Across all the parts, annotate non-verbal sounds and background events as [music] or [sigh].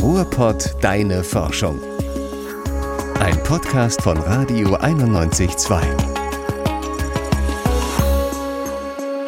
Ruhrpott Deine Forschung. Ein Podcast von Radio 91.2.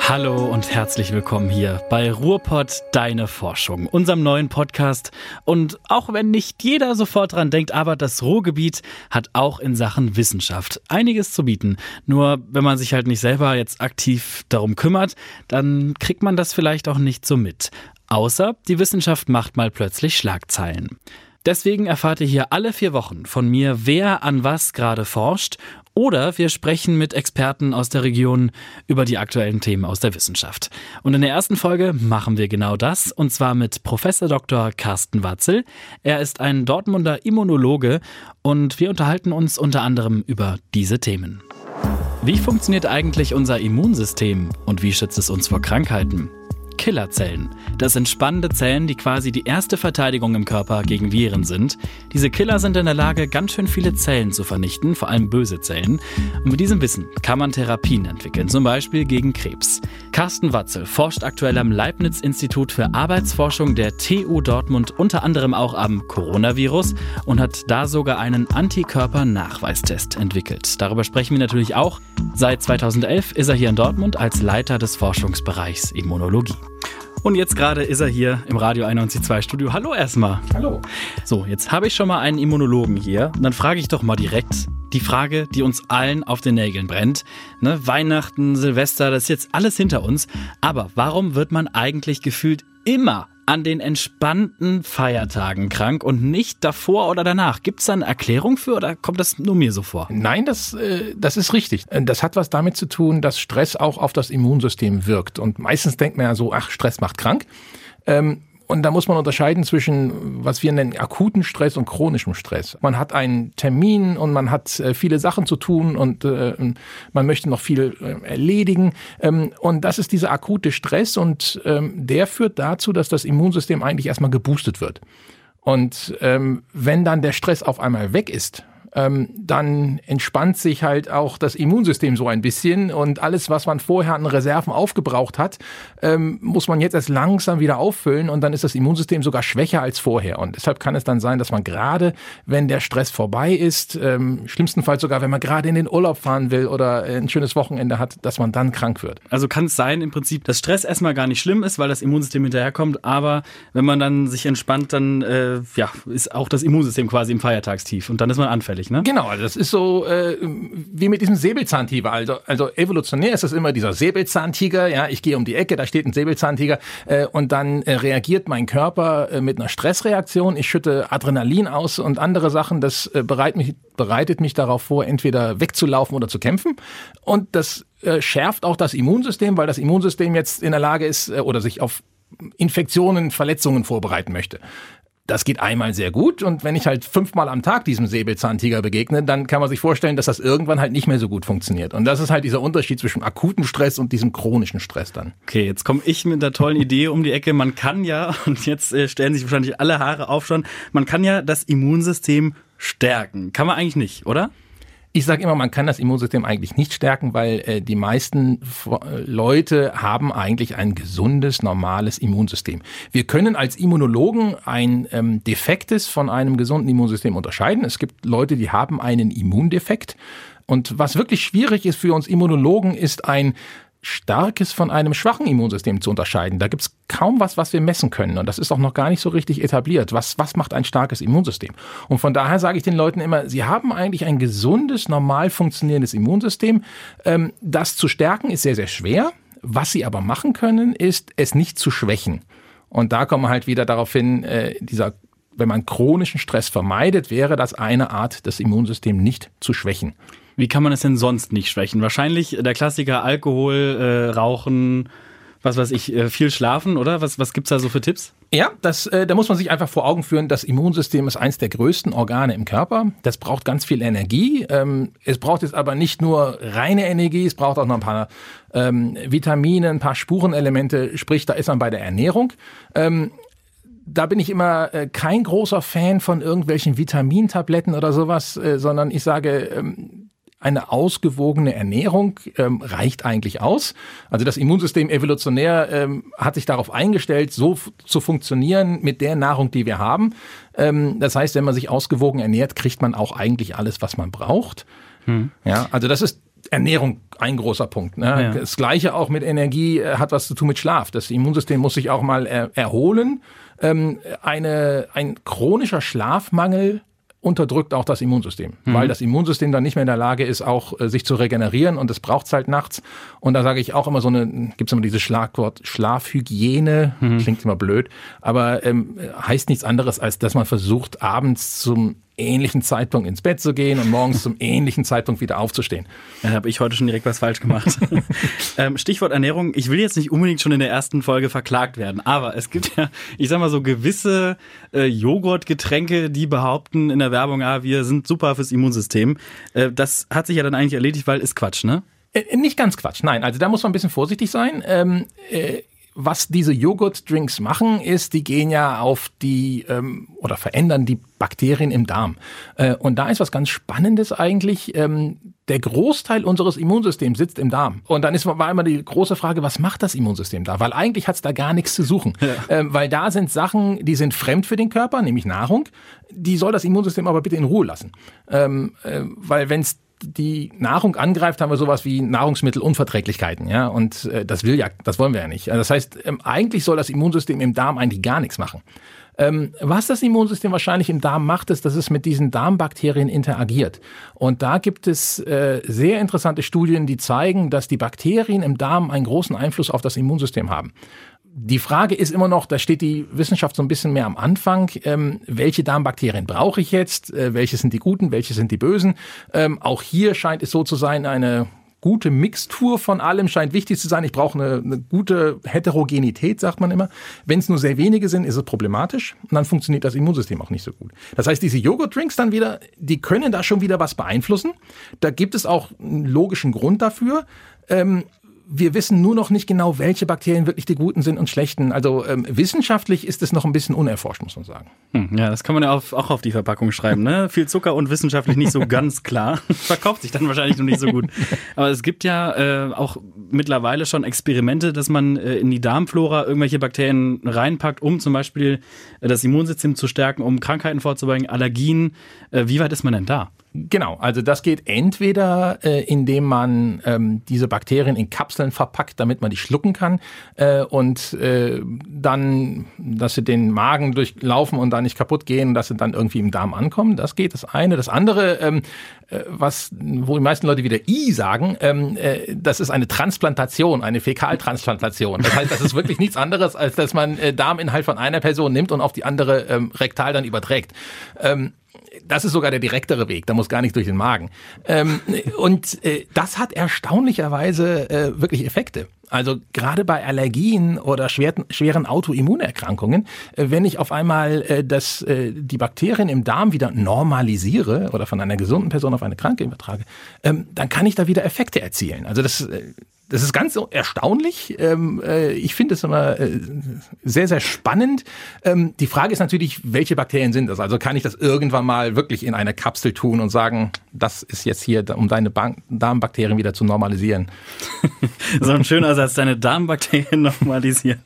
Hallo und herzlich willkommen hier bei Ruhrpott Deine Forschung, unserem neuen Podcast. Und auch wenn nicht jeder sofort dran denkt, aber das Ruhrgebiet hat auch in Sachen Wissenschaft einiges zu bieten. Nur wenn man sich halt nicht selber jetzt aktiv darum kümmert, dann kriegt man das vielleicht auch nicht so mit. Außer die Wissenschaft macht mal plötzlich Schlagzeilen. Deswegen erfahrt ihr hier alle vier Wochen von mir, wer an was gerade forscht oder wir sprechen mit Experten aus der Region über die aktuellen Themen aus der Wissenschaft. Und in der ersten Folge machen wir genau das, und zwar mit Professor Dr. Carsten Watzel. Er ist ein Dortmunder Immunologe und wir unterhalten uns unter anderem über diese Themen. Wie funktioniert eigentlich unser Immunsystem und wie schützt es uns vor Krankheiten? Killerzellen. Das sind spannende Zellen, die quasi die erste Verteidigung im Körper gegen Viren sind. Diese Killer sind in der Lage, ganz schön viele Zellen zu vernichten, vor allem böse Zellen. Und mit diesem Wissen kann man Therapien entwickeln, zum Beispiel gegen Krebs. Carsten Watzel forscht aktuell am Leibniz-Institut für Arbeitsforschung der TU Dortmund unter anderem auch am Coronavirus und hat da sogar einen Antikörper-Nachweistest entwickelt. Darüber sprechen wir natürlich auch. Seit 2011 ist er hier in Dortmund als Leiter des Forschungsbereichs Immunologie. Und jetzt gerade ist er hier im Radio 91.2 Studio. Hallo erstmal. Hallo. So, jetzt habe ich schon mal einen Immunologen hier. Und dann frage ich doch mal direkt die Frage, die uns allen auf den Nägeln brennt. Ne, Weihnachten, Silvester, das ist jetzt alles hinter uns. Aber warum wird man eigentlich gefühlt immer an den entspannten Feiertagen krank und nicht davor oder danach. Gibt es da eine Erklärung für oder kommt das nur mir so vor? Nein, das, äh, das ist richtig. Das hat was damit zu tun, dass Stress auch auf das Immunsystem wirkt. Und meistens denkt man ja so, ach, Stress macht krank. Ähm, und da muss man unterscheiden zwischen, was wir nennen, akuten Stress und chronischem Stress. Man hat einen Termin und man hat äh, viele Sachen zu tun und äh, man möchte noch viel äh, erledigen. Ähm, und das ist dieser akute Stress und ähm, der führt dazu, dass das Immunsystem eigentlich erstmal geboostet wird. Und ähm, wenn dann der Stress auf einmal weg ist, ähm, dann entspannt sich halt auch das Immunsystem so ein bisschen und alles, was man vorher an Reserven aufgebraucht hat, ähm, muss man jetzt erst langsam wieder auffüllen und dann ist das Immunsystem sogar schwächer als vorher. Und deshalb kann es dann sein, dass man gerade, wenn der Stress vorbei ist, ähm, schlimmstenfalls sogar, wenn man gerade in den Urlaub fahren will oder ein schönes Wochenende hat, dass man dann krank wird. Also kann es sein im Prinzip, dass Stress erstmal gar nicht schlimm ist, weil das Immunsystem hinterherkommt, aber wenn man dann sich entspannt, dann äh, ja, ist auch das Immunsystem quasi im Feiertagstief und dann ist man anfällig eigentlich, ne? Genau, also das ist so äh, wie mit diesem Säbelzahntiger. Also, also evolutionär ist das immer dieser Säbelzahntiger. Ja, ich gehe um die Ecke, da steht ein Säbelzahntiger äh, und dann äh, reagiert mein Körper äh, mit einer Stressreaktion. Ich schütte Adrenalin aus und andere Sachen. Das äh, bereit mich, bereitet mich darauf vor, entweder wegzulaufen oder zu kämpfen. Und das äh, schärft auch das Immunsystem, weil das Immunsystem jetzt in der Lage ist äh, oder sich auf Infektionen, Verletzungen vorbereiten möchte. Das geht einmal sehr gut und wenn ich halt fünfmal am Tag diesem Säbelzahntiger begegne, dann kann man sich vorstellen, dass das irgendwann halt nicht mehr so gut funktioniert. Und das ist halt dieser Unterschied zwischen akutem Stress und diesem chronischen Stress dann. Okay, jetzt komme ich mit der tollen Idee um die Ecke. Man kann ja, [laughs] und jetzt äh, stellen sich wahrscheinlich alle Haare auf schon, man kann ja das Immunsystem stärken. Kann man eigentlich nicht, oder? Ich sage immer, man kann das Immunsystem eigentlich nicht stärken, weil äh, die meisten Leute haben eigentlich ein gesundes, normales Immunsystem. Wir können als Immunologen ein ähm, defektes von einem gesunden Immunsystem unterscheiden. Es gibt Leute, die haben einen Immundefekt. Und was wirklich schwierig ist für uns Immunologen, ist ein starkes von einem schwachen Immunsystem zu unterscheiden. Da gibt's kaum was, was wir messen können. Und das ist auch noch gar nicht so richtig etabliert. Was, was macht ein starkes Immunsystem? Und von daher sage ich den Leuten immer, sie haben eigentlich ein gesundes, normal funktionierendes Immunsystem. Ähm, das zu stärken ist sehr, sehr schwer. Was sie aber machen können, ist, es nicht zu schwächen. Und da kommen wir halt wieder darauf hin, äh, dieser wenn man chronischen Stress vermeidet, wäre das eine Art, das Immunsystem nicht zu schwächen. Wie kann man es denn sonst nicht schwächen? Wahrscheinlich der Klassiker Alkohol, äh, Rauchen, was weiß ich, äh, viel schlafen, oder? Was, was gibt's da so für Tipps? Ja, das, äh, da muss man sich einfach vor Augen führen, das Immunsystem ist eins der größten Organe im Körper. Das braucht ganz viel Energie. Ähm, es braucht jetzt aber nicht nur reine Energie, es braucht auch noch ein paar ähm, Vitamine, ein paar Spurenelemente, sprich, da ist man bei der Ernährung. Ähm, da bin ich immer äh, kein großer Fan von irgendwelchen Vitamintabletten oder sowas, äh, sondern ich sage, ähm, eine ausgewogene Ernährung ähm, reicht eigentlich aus. Also das Immunsystem evolutionär ähm, hat sich darauf eingestellt, so zu funktionieren mit der Nahrung, die wir haben. Ähm, das heißt, wenn man sich ausgewogen ernährt, kriegt man auch eigentlich alles, was man braucht. Hm. Ja, also das ist Ernährung ein großer Punkt. Ne? Ja. Das gleiche auch mit Energie äh, hat was zu tun mit Schlaf. Das Immunsystem muss sich auch mal er erholen. Ähm, eine, ein chronischer Schlafmangel unterdrückt auch das Immunsystem, mhm. weil das Immunsystem dann nicht mehr in der Lage ist, auch äh, sich zu regenerieren und das braucht es halt nachts. Und da sage ich auch immer so eine, gibt es immer dieses Schlagwort Schlafhygiene, mhm. klingt immer blöd, aber ähm, heißt nichts anderes, als dass man versucht, abends zum ähnlichen Zeitpunkt ins Bett zu gehen und morgens zum [laughs] ähnlichen Zeitpunkt wieder aufzustehen. Da habe ich heute schon direkt was falsch gemacht. [laughs] ähm, Stichwort Ernährung. Ich will jetzt nicht unbedingt schon in der ersten Folge verklagt werden, aber es gibt ja, ich sag mal so gewisse äh, Joghurtgetränke, die behaupten in der Werbung, ah, wir sind super fürs Immunsystem. Äh, das hat sich ja dann eigentlich erledigt, weil ist Quatsch, ne? Äh, nicht ganz Quatsch, nein. Also da muss man ein bisschen vorsichtig sein. Ähm, äh, was diese Joghurt-Drinks machen, ist, die gehen ja auf die ähm, oder verändern die Bakterien im Darm. Äh, und da ist was ganz Spannendes eigentlich. Ähm, der Großteil unseres Immunsystems sitzt im Darm. Und dann ist, war immer die große Frage, was macht das Immunsystem da? Weil eigentlich hat es da gar nichts zu suchen. Ja. Ähm, weil da sind Sachen, die sind fremd für den Körper, nämlich Nahrung. Die soll das Immunsystem aber bitte in Ruhe lassen. Ähm, äh, weil wenn es die Nahrung angreift, haben wir sowas wie Nahrungsmittelunverträglichkeiten, ja. Und äh, das will ja, das wollen wir ja nicht. Das heißt, ähm, eigentlich soll das Immunsystem im Darm eigentlich gar nichts machen. Ähm, was das Immunsystem wahrscheinlich im Darm macht, ist, dass es mit diesen Darmbakterien interagiert. Und da gibt es äh, sehr interessante Studien, die zeigen, dass die Bakterien im Darm einen großen Einfluss auf das Immunsystem haben die Frage ist immer noch, da steht die Wissenschaft so ein bisschen mehr am Anfang, ähm, welche Darmbakterien brauche ich jetzt, äh, welche sind die guten, welche sind die bösen. Ähm, auch hier scheint es so zu sein, eine gute Mixtur von allem scheint wichtig zu sein. Ich brauche eine, eine gute Heterogenität, sagt man immer. Wenn es nur sehr wenige sind, ist es problematisch und dann funktioniert das Immunsystem auch nicht so gut. Das heißt, diese Joghurt-Drinks dann wieder, die können da schon wieder was beeinflussen. Da gibt es auch einen logischen Grund dafür. Ähm, wir wissen nur noch nicht genau, welche Bakterien wirklich die guten sind und schlechten. Also ähm, wissenschaftlich ist es noch ein bisschen unerforscht, muss man sagen. Hm, ja, das kann man ja auf, auch auf die Verpackung schreiben. Ne? Viel Zucker und wissenschaftlich nicht so [laughs] ganz klar. [laughs] Verkauft sich dann wahrscheinlich noch nicht so gut. Aber es gibt ja äh, auch mittlerweile schon Experimente, dass man äh, in die Darmflora irgendwelche Bakterien reinpackt, um zum Beispiel äh, das Immunsystem zu stärken, um Krankheiten vorzubeugen, Allergien. Äh, wie weit ist man denn da? Genau, also das geht entweder, äh, indem man ähm, diese Bakterien in Kapseln verpackt, damit man die schlucken kann äh, und äh, dann, dass sie den Magen durchlaufen und da nicht kaputt gehen, dass sie dann irgendwie im Darm ankommen. Das geht das eine. Das andere, ähm, äh, was, wo die meisten Leute wieder I sagen, ähm, äh, das ist eine Transplantation, eine Fäkaltransplantation. Das heißt, das ist wirklich nichts anderes, als dass man äh, Darminhalt von einer Person nimmt und auf die andere ähm, rektal dann überträgt. Das ist sogar der direktere Weg, da muss gar nicht durch den Magen. Ähm, und äh, das hat erstaunlicherweise äh, wirklich Effekte. Also gerade bei Allergien oder schweren, Autoimmunerkrankungen, äh, wenn ich auf einmal äh, das, äh, die Bakterien im Darm wieder normalisiere oder von einer gesunden Person auf eine Kranke übertrage, ähm, dann kann ich da wieder Effekte erzielen. Also das das ist ganz erstaunlich. Ähm, äh, ich finde es immer äh, sehr, sehr spannend. Ähm, die Frage ist natürlich, welche Bakterien sind das? Also kann ich das irgendwann mal wirklich in eine Kapsel tun und sagen, das ist jetzt hier, um deine Darmbakterien wieder zu normalisieren? [laughs] so ein schöner Satz, deine Darmbakterien [laughs] normalisieren.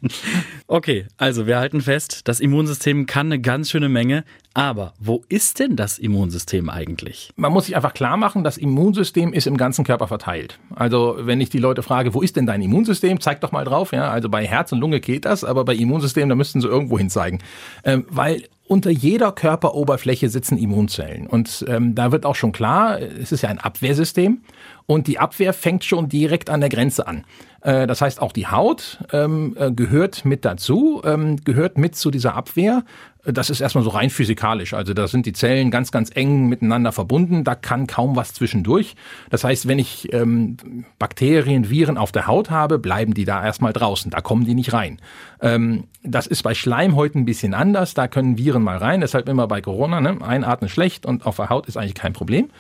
Okay, also wir halten fest, das Immunsystem kann eine ganz schöne Menge. Aber wo ist denn das Immunsystem eigentlich? Man muss sich einfach klar machen, das Immunsystem ist im ganzen Körper verteilt. Also wenn ich die Leute frage, wo ist denn dein Immunsystem, zeig doch mal drauf. Ja, also bei Herz und Lunge geht das, aber bei Immunsystem, da müssten sie irgendwo hin zeigen, ähm, weil unter jeder Körperoberfläche sitzen Immunzellen. Und ähm, da wird auch schon klar, es ist ja ein Abwehrsystem und die Abwehr fängt schon direkt an der Grenze an. Äh, das heißt, auch die Haut ähm, äh, gehört mit dazu, ähm, gehört mit zu dieser Abwehr. Das ist erstmal so rein physikalisch. Also da sind die Zellen ganz, ganz eng miteinander verbunden. Da kann kaum was zwischendurch. Das heißt, wenn ich ähm, Bakterien, Viren auf der Haut habe, bleiben die da erstmal draußen. Da kommen die nicht rein. Ähm, das ist bei Schleimhäuten ein bisschen anders. Da können Viren mal rein. Deshalb immer bei Corona, ne? einatmen schlecht und auf der Haut ist eigentlich kein Problem.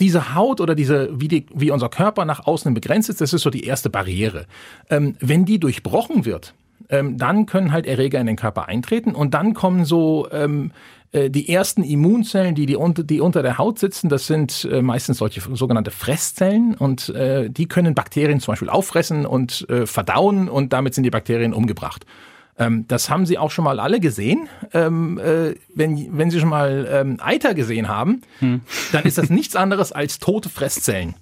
Diese Haut oder diese, wie, die, wie unser Körper nach außen begrenzt ist, das ist so die erste Barriere. Ähm, wenn die durchbrochen wird, ähm, dann können halt Erreger in den Körper eintreten und dann kommen so ähm, äh, die ersten Immunzellen, die, die, unter, die unter der Haut sitzen, das sind äh, meistens solche sogenannte Fresszellen und äh, die können Bakterien zum Beispiel auffressen und äh, verdauen und damit sind die Bakterien umgebracht. Ähm, das haben Sie auch schon mal alle gesehen. Ähm, äh, wenn, wenn Sie schon mal ähm, Eiter gesehen haben, hm. dann ist das nichts anderes als tote Fresszellen.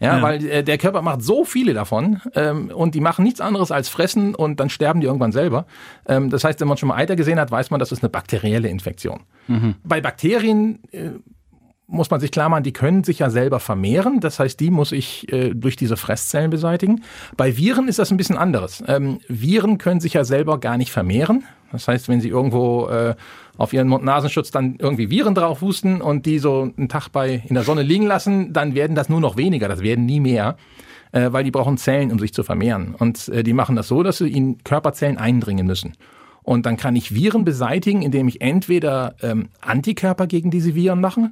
Ja, ja, weil äh, der Körper macht so viele davon ähm, und die machen nichts anderes als fressen und dann sterben die irgendwann selber. Ähm, das heißt, wenn man schon mal Eiter gesehen hat, weiß man, das ist eine bakterielle Infektion. Mhm. Bei Bakterien äh, muss man sich klar machen, die können sich ja selber vermehren. Das heißt, die muss ich äh, durch diese Fresszellen beseitigen. Bei Viren ist das ein bisschen anderes. Ähm, Viren können sich ja selber gar nicht vermehren. Das heißt, wenn sie irgendwo äh, auf ihren Mund-Nasenschutz dann irgendwie Viren drauf husten und die so einen Tag bei in der Sonne liegen lassen, dann werden das nur noch weniger, das werden nie mehr, äh, weil die brauchen Zellen, um sich zu vermehren. Und äh, die machen das so, dass sie in Körperzellen eindringen müssen. Und dann kann ich Viren beseitigen, indem ich entweder ähm, Antikörper gegen diese Viren mache,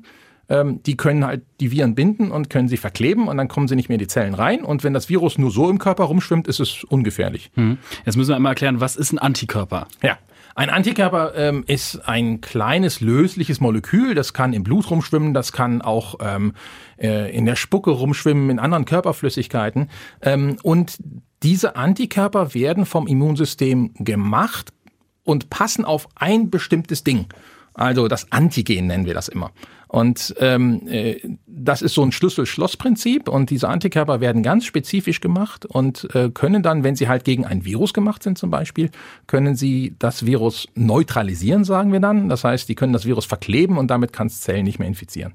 ähm, die können halt die Viren binden und können sie verkleben und dann kommen sie nicht mehr in die Zellen rein. Und wenn das Virus nur so im Körper rumschwimmt, ist es ungefährlich. Hm. Jetzt müssen wir einmal erklären, was ist ein Antikörper? Ja. Ein Antikörper ähm, ist ein kleines lösliches Molekül, das kann im Blut rumschwimmen, das kann auch ähm, äh, in der Spucke rumschwimmen, in anderen Körperflüssigkeiten. Ähm, und diese Antikörper werden vom Immunsystem gemacht und passen auf ein bestimmtes Ding. Also das Antigen nennen wir das immer. Und ähm, äh, das ist so ein Schlüssel-Schloss-Prinzip und diese Antikörper werden ganz spezifisch gemacht und äh, können dann, wenn sie halt gegen ein Virus gemacht sind zum Beispiel, können sie das Virus neutralisieren, sagen wir dann. Das heißt, die können das Virus verkleben und damit kann es Zellen nicht mehr infizieren.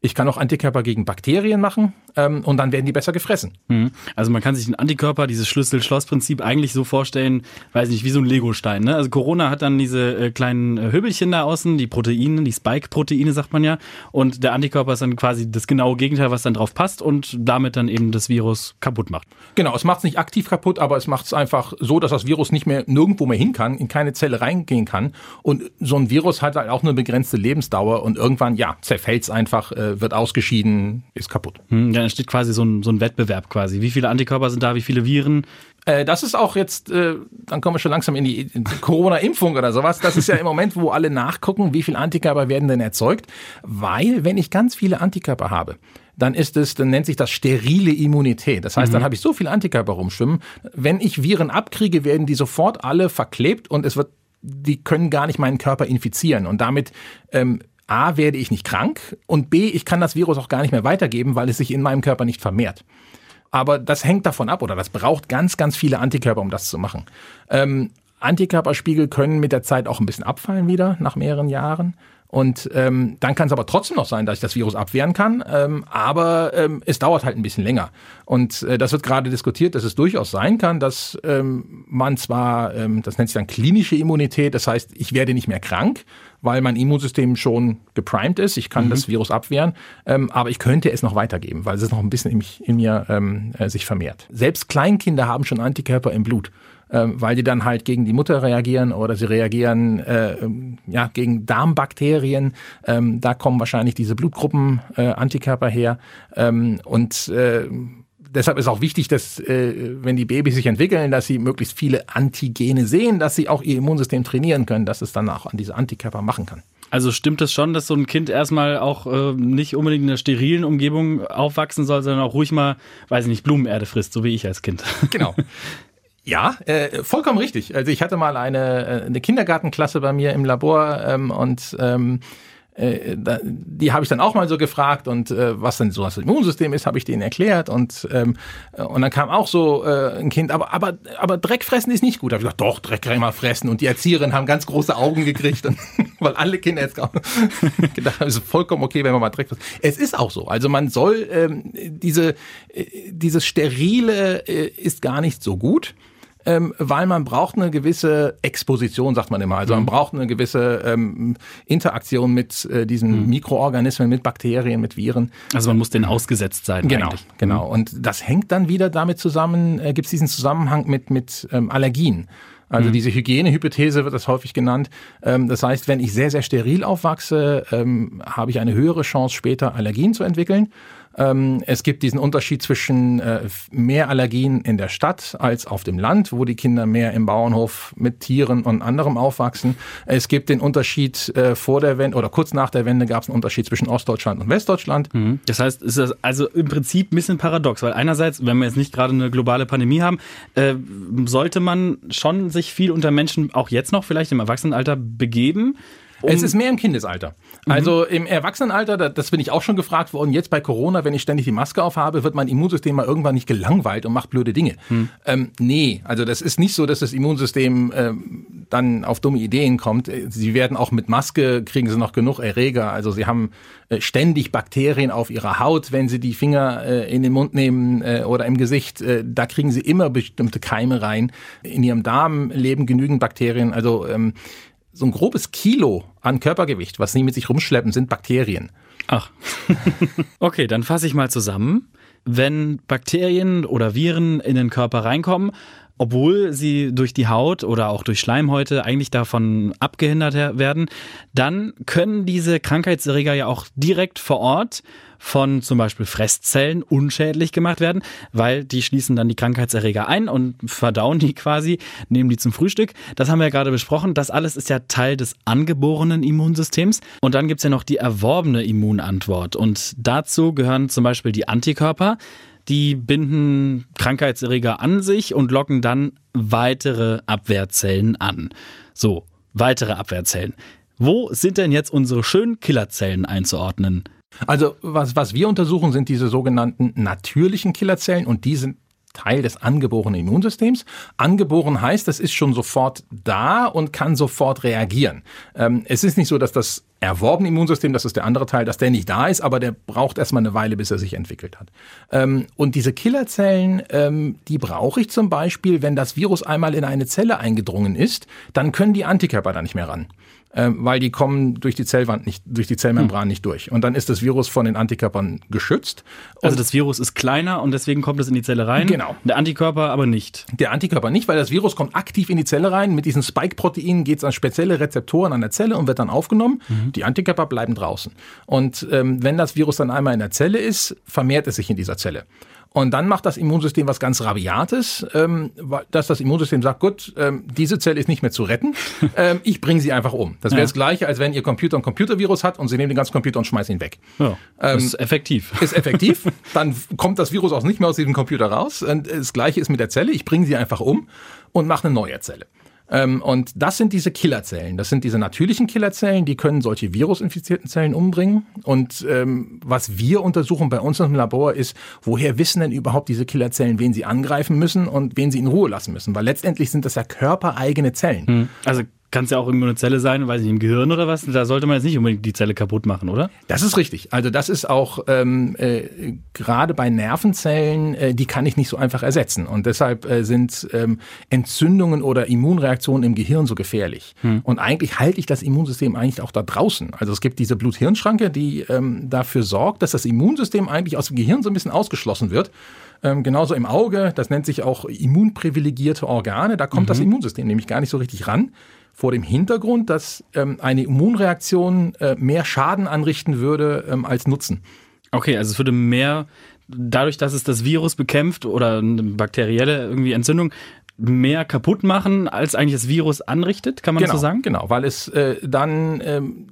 Ich kann auch Antikörper gegen Bakterien machen ähm, und dann werden die besser gefressen. Mhm. Also man kann sich den Antikörper, dieses Schlüssel-Schloss-Prinzip eigentlich so vorstellen, weiß nicht, wie so ein Legostein. Ne? Also Corona hat dann diese äh, kleinen äh, Höbelchen da außen, die Proteine, die Spike-Proteine sagt man ja. Und der Antikörper ist dann quasi das genaue Gegenteil, was dann drauf passt und damit dann eben das Virus kaputt macht. Genau, es macht es nicht aktiv kaputt, aber es macht es einfach so, dass das Virus nicht mehr nirgendwo mehr hin kann, in keine Zelle reingehen kann. Und so ein Virus hat halt auch eine begrenzte Lebensdauer und irgendwann, ja, zerfällt es einfach, äh, wird ausgeschieden, ist kaputt. Hm, ja, entsteht quasi so ein, so ein Wettbewerb quasi. Wie viele Antikörper sind da, wie viele Viren? Äh, das ist auch jetzt, äh, dann kommen wir schon langsam in die, die Corona-Impfung oder sowas. Das ist ja im Moment, wo alle nachgucken, wie viele Antikörper werden denn erzeugt. Weil, wenn ich ganz viele Antikörper habe, dann ist es, dann nennt sich das sterile Immunität. Das heißt, mhm. dann habe ich so viele Antikörper rumschwimmen. Wenn ich Viren abkriege, werden die sofort alle verklebt und es wird, die können gar nicht meinen Körper infizieren. Und damit ähm, A, werde ich nicht krank und B, ich kann das Virus auch gar nicht mehr weitergeben, weil es sich in meinem Körper nicht vermehrt. Aber das hängt davon ab oder das braucht ganz, ganz viele Antikörper, um das zu machen. Ähm, Antikörperspiegel können mit der Zeit auch ein bisschen abfallen wieder nach mehreren Jahren. Und ähm, dann kann es aber trotzdem noch sein, dass ich das Virus abwehren kann, ähm, aber ähm, es dauert halt ein bisschen länger. Und äh, das wird gerade diskutiert, dass es durchaus sein kann, dass ähm, man zwar, ähm, das nennt sich dann klinische Immunität, das heißt, ich werde nicht mehr krank, weil mein Immunsystem schon geprimed ist. Ich kann mhm. das Virus abwehren, ähm, aber ich könnte es noch weitergeben, weil es noch ein bisschen in, mich, in mir ähm, äh, sich vermehrt. Selbst Kleinkinder haben schon Antikörper im Blut. Ähm, weil die dann halt gegen die Mutter reagieren oder sie reagieren äh, ja, gegen Darmbakterien. Ähm, da kommen wahrscheinlich diese Blutgruppen äh, her. Ähm, und äh, deshalb ist auch wichtig, dass äh, wenn die Babys sich entwickeln, dass sie möglichst viele Antigene sehen, dass sie auch ihr Immunsystem trainieren können, dass es dann auch an diese Antikörper machen kann. Also stimmt es schon, dass so ein Kind erstmal auch äh, nicht unbedingt in einer sterilen Umgebung aufwachsen soll, sondern auch ruhig mal, weiß ich nicht, Blumenerde frisst, so wie ich als Kind. Genau. [laughs] Ja, äh, vollkommen richtig. Also ich hatte mal eine, äh, eine Kindergartenklasse bei mir im Labor ähm, und ähm, äh, da, die habe ich dann auch mal so gefragt und äh, was denn so das Immunsystem ist, habe ich denen erklärt und ähm, und dann kam auch so äh, ein Kind, aber aber aber Dreck fressen ist nicht gut. Da habe ich gesagt, doch Dreck kann ich mal fressen und die Erzieherinnen haben ganz große Augen gekriegt, und, [laughs] weil alle Kinder jetzt [laughs] gedacht haben, es ist vollkommen okay, wenn man mal Dreck frisst. Es ist auch so. Also man soll ähm, diese äh, dieses sterile äh, ist gar nicht so gut ähm, weil man braucht eine gewisse Exposition, sagt man immer. Also man mhm. braucht eine gewisse ähm, Interaktion mit äh, diesen mhm. Mikroorganismen, mit Bakterien, mit Viren. Also man muss denen ausgesetzt sein. Genau, eigentlich. genau. Mhm. Und das hängt dann wieder damit zusammen, äh, gibt es diesen Zusammenhang mit, mit ähm, Allergien. Also mhm. diese Hygienehypothese wird das häufig genannt. Ähm, das heißt, wenn ich sehr, sehr steril aufwachse, ähm, habe ich eine höhere Chance, später Allergien zu entwickeln. Ähm, es gibt diesen Unterschied zwischen äh, mehr Allergien in der Stadt als auf dem Land, wo die Kinder mehr im Bauernhof mit Tieren und anderem aufwachsen. Es gibt den Unterschied äh, vor der Wende oder kurz nach der Wende gab es einen Unterschied zwischen Ostdeutschland und Westdeutschland. Mhm. Das heißt, ist also im Prinzip ein bisschen paradox, weil einerseits, wenn wir jetzt nicht gerade eine globale Pandemie haben, äh, sollte man schon sich viel unter Menschen auch jetzt noch vielleicht im Erwachsenenalter begeben. Um es ist mehr im Kindesalter. Mhm. Also im Erwachsenenalter, das bin ich auch schon gefragt worden, jetzt bei Corona, wenn ich ständig die Maske aufhabe, wird mein Immunsystem mal irgendwann nicht gelangweilt und macht blöde Dinge. Mhm. Ähm, nee, also das ist nicht so, dass das Immunsystem ähm, dann auf dumme Ideen kommt. Sie werden auch mit Maske, kriegen sie noch genug Erreger. Also sie haben äh, ständig Bakterien auf ihrer Haut, wenn sie die Finger äh, in den Mund nehmen äh, oder im Gesicht. Äh, da kriegen sie immer bestimmte Keime rein. In ihrem Darm leben genügend Bakterien. Also ähm, so ein grobes Kilo an Körpergewicht, was sie mit sich rumschleppen, sind Bakterien. Ach. [laughs] okay, dann fasse ich mal zusammen. Wenn Bakterien oder Viren in den Körper reinkommen, obwohl sie durch die Haut oder auch durch Schleimhäute eigentlich davon abgehindert werden, dann können diese Krankheitserreger ja auch direkt vor Ort von zum Beispiel Fresszellen unschädlich gemacht werden, weil die schließen dann die Krankheitserreger ein und verdauen die quasi, nehmen die zum Frühstück. Das haben wir ja gerade besprochen. Das alles ist ja Teil des angeborenen Immunsystems. Und dann gibt es ja noch die erworbene Immunantwort. Und dazu gehören zum Beispiel die Antikörper die binden Krankheitserreger an sich und locken dann weitere Abwehrzellen an. So, weitere Abwehrzellen. Wo sind denn jetzt unsere schönen Killerzellen einzuordnen? Also was, was wir untersuchen, sind diese sogenannten natürlichen Killerzellen und die sind Teil des angeborenen Immunsystems. Angeboren heißt, das ist schon sofort da und kann sofort reagieren. Ähm, es ist nicht so, dass das erworbene Immunsystem, das ist der andere Teil, dass der nicht da ist, aber der braucht erstmal eine Weile, bis er sich entwickelt hat. Ähm, und diese Killerzellen, ähm, die brauche ich zum Beispiel, wenn das Virus einmal in eine Zelle eingedrungen ist, dann können die Antikörper da nicht mehr ran ähm, weil die kommen durch die Zellwand nicht, durch die Zellmembran hm. nicht durch. Und dann ist das Virus von den Antikörpern geschützt. also das Virus ist kleiner und deswegen kommt es in die Zelle rein. Genau. Der Antikörper aber nicht. Der Antikörper nicht, weil das Virus kommt aktiv in die Zelle rein. Mit diesen Spike-Proteinen geht es an spezielle Rezeptoren an der Zelle und wird dann aufgenommen. Mhm. Die Antikörper bleiben draußen. Und ähm, wenn das Virus dann einmal in der Zelle ist, vermehrt es sich in dieser Zelle. Und dann macht das Immunsystem was ganz Rabiates, ähm, dass das Immunsystem sagt, gut, ähm, diese Zelle ist nicht mehr zu retten, [laughs] ähm, ich bringe sie einfach um. Das wäre ja. das Gleiche, als wenn Ihr Computer ein Computervirus hat und Sie nehmen den ganzen Computer und schmeißen ihn weg. Ja, ähm, ist effektiv. Ist effektiv. [laughs] dann kommt das Virus auch nicht mehr aus diesem Computer raus. Und das Gleiche ist mit der Zelle. Ich bringe sie einfach um und mache eine neue Zelle. Ähm, und das sind diese Killerzellen. Das sind diese natürlichen Killerzellen, die können solche virusinfizierten Zellen umbringen. Und ähm, was wir untersuchen bei uns im Labor ist, woher wissen denn überhaupt diese Killerzellen, wen sie angreifen müssen und wen sie in Ruhe lassen müssen? Weil letztendlich sind das ja körpereigene Zellen. Hm. Also kann es ja auch irgendwo eine Zelle sein, weiß ich, im Gehirn oder was. Da sollte man jetzt nicht unbedingt die Zelle kaputt machen, oder? Das ist richtig. Also das ist auch ähm, äh, gerade bei Nervenzellen, äh, die kann ich nicht so einfach ersetzen. Und deshalb äh, sind ähm, Entzündungen oder Immunreaktionen im Gehirn so gefährlich. Hm. Und eigentlich halte ich das Immunsystem eigentlich auch da draußen. Also es gibt diese Blut-Hirn-Schranke, die ähm, dafür sorgt, dass das Immunsystem eigentlich aus dem Gehirn so ein bisschen ausgeschlossen wird. Ähm, genauso im Auge, das nennt sich auch immunprivilegierte Organe, da kommt mhm. das Immunsystem nämlich gar nicht so richtig ran vor dem Hintergrund, dass ähm, eine Immunreaktion äh, mehr Schaden anrichten würde ähm, als Nutzen. Okay, also es würde mehr, dadurch, dass es das Virus bekämpft oder eine bakterielle irgendwie Entzündung, mehr kaputt machen, als eigentlich das Virus anrichtet, kann man genau, so sagen? Genau, weil es äh, dann ähm,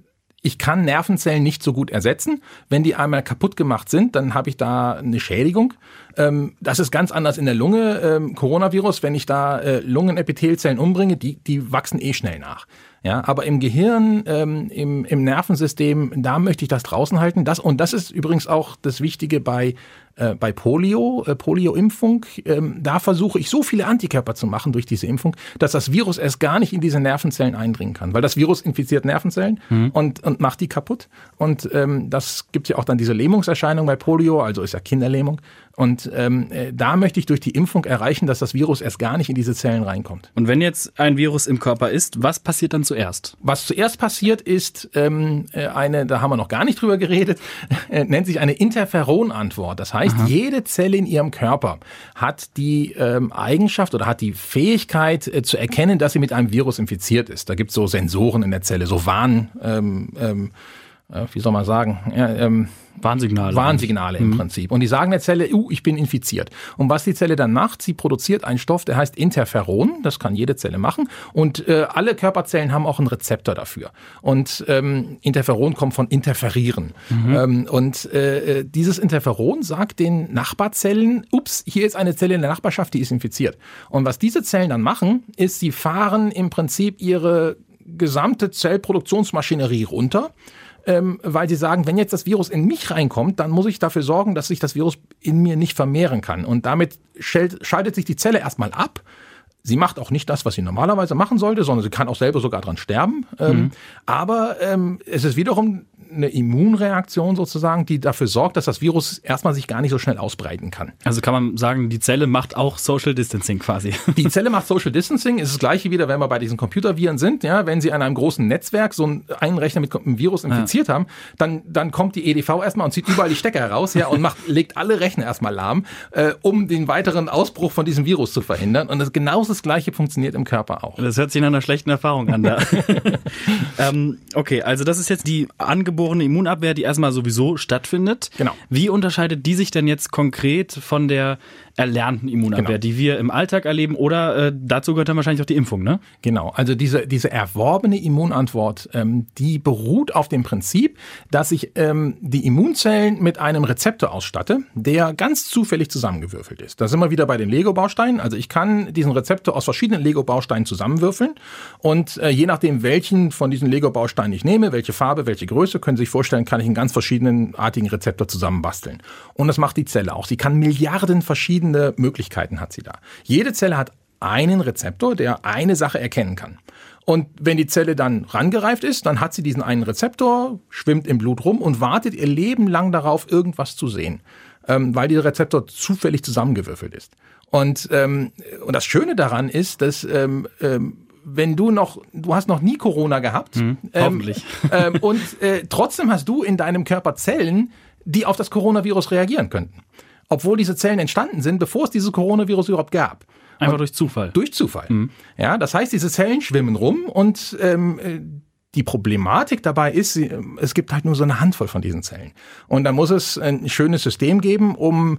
ich kann Nervenzellen nicht so gut ersetzen. Wenn die einmal kaputt gemacht sind, dann habe ich da eine Schädigung. Ähm, das ist ganz anders in der Lunge. Ähm, Coronavirus, wenn ich da äh, Lungenepithelzellen umbringe, die, die wachsen eh schnell nach. Ja, aber im Gehirn, ähm, im, im Nervensystem, da möchte ich das draußen halten. Das, und das ist übrigens auch das Wichtige bei äh, bei Polio, äh, Polio-Impfung, ähm, da versuche ich so viele Antikörper zu machen durch diese Impfung, dass das Virus erst gar nicht in diese Nervenzellen eindringen kann. Weil das Virus infiziert Nervenzellen mhm. und, und macht die kaputt. Und ähm, das gibt ja auch dann diese Lähmungserscheinung bei Polio, also ist ja Kinderlähmung. Und ähm, äh, da möchte ich durch die Impfung erreichen, dass das Virus erst gar nicht in diese Zellen reinkommt. Und wenn jetzt ein Virus im Körper ist, was passiert dann zuerst? Was zuerst passiert, ist ähm, äh, eine, da haben wir noch gar nicht drüber geredet, [laughs] äh, nennt sich eine Interferonantwort. Das heißt, Aha. jede Zelle in ihrem Körper hat die ähm, Eigenschaft oder hat die Fähigkeit äh, zu erkennen, dass sie mit einem Virus infiziert ist. Da gibt es so Sensoren in der Zelle, so Warn, ähm, ähm, wie soll man sagen, ja, ähm, Warnsignale. Warnsignale im mhm. Prinzip. Und die sagen der Zelle, uh, ich bin infiziert. Und was die Zelle dann macht, sie produziert einen Stoff, der heißt Interferon. Das kann jede Zelle machen. Und äh, alle Körperzellen haben auch einen Rezeptor dafür. Und ähm, Interferon kommt von interferieren. Mhm. Ähm, und äh, äh dieses Interferon sagt den Nachbarzellen, ups, hier ist eine Zelle in der Nachbarschaft, die ist infiziert. Und was diese Zellen dann machen, ist, sie fahren im Prinzip ihre gesamte Zellproduktionsmaschinerie runter ähm, weil sie sagen, wenn jetzt das Virus in mich reinkommt, dann muss ich dafür sorgen, dass sich das Virus in mir nicht vermehren kann. Und damit schaltet sich die Zelle erstmal ab. Sie macht auch nicht das, was sie normalerweise machen sollte, sondern sie kann auch selber sogar dran sterben. Ähm, mhm. aber ähm, es ist wiederum eine Immunreaktion sozusagen, die dafür sorgt, dass das Virus erstmal sich gar nicht so schnell ausbreiten kann. Also kann man sagen, die Zelle macht auch Social Distancing quasi. Die [laughs] Zelle macht Social Distancing, ist das gleiche wieder, wenn wir bei diesen Computerviren sind, ja, wenn sie an einem großen Netzwerk so einen Rechner mit einem Virus infiziert ja. haben, dann, dann kommt die EDV erstmal und zieht überall die Stecker heraus, ja, und macht, legt alle Rechner erstmal lahm, äh, um den weiteren Ausbruch von diesem Virus zu verhindern. Und das, genau das gleiche funktioniert im Körper auch. Das hört sich nach einer schlechten Erfahrung an da. [laughs] [laughs] ähm, okay, also das ist jetzt die Angebot angeborene Immunabwehr, die erstmal sowieso stattfindet. Genau. Wie unterscheidet die sich denn jetzt konkret von der erlernten Immunabwehr, genau. die wir im Alltag erleben oder äh, dazu gehört dann wahrscheinlich auch die Impfung, ne? Genau, also diese, diese erworbene Immunantwort, ähm, die beruht auf dem Prinzip, dass ich ähm, die Immunzellen mit einem Rezeptor ausstatte, der ganz zufällig zusammengewürfelt ist. Da sind wir wieder bei den Lego-Bausteinen. Also ich kann diesen Rezeptor aus verschiedenen Lego-Bausteinen zusammenwürfeln und äh, je nachdem, welchen von diesen Lego-Bausteinen ich nehme, welche Farbe, welche Größe, können Sie sich vorstellen, kann ich einen ganz verschiedenen artigen Rezeptor zusammenbasteln. Und das macht die Zelle auch. Sie kann Milliarden verschiedene verschiedene Möglichkeiten hat sie da. Jede Zelle hat einen Rezeptor, der eine Sache erkennen kann. Und wenn die Zelle dann rangereift ist, dann hat sie diesen einen Rezeptor, schwimmt im Blut rum und wartet ihr Leben lang darauf, irgendwas zu sehen, ähm, weil dieser Rezeptor zufällig zusammengewürfelt ist. Und, ähm, und das Schöne daran ist, dass ähm, ähm, wenn du noch, du hast noch nie Corona gehabt, hm, hoffentlich, [laughs] ähm, und äh, trotzdem hast du in deinem Körper Zellen, die auf das Coronavirus reagieren könnten obwohl diese Zellen entstanden sind, bevor es dieses Coronavirus überhaupt gab. Einfach und durch Zufall. Durch Zufall. Mhm. Ja, das heißt, diese Zellen schwimmen rum und ähm, die Problematik dabei ist, es gibt halt nur so eine Handvoll von diesen Zellen. Und da muss es ein schönes System geben, um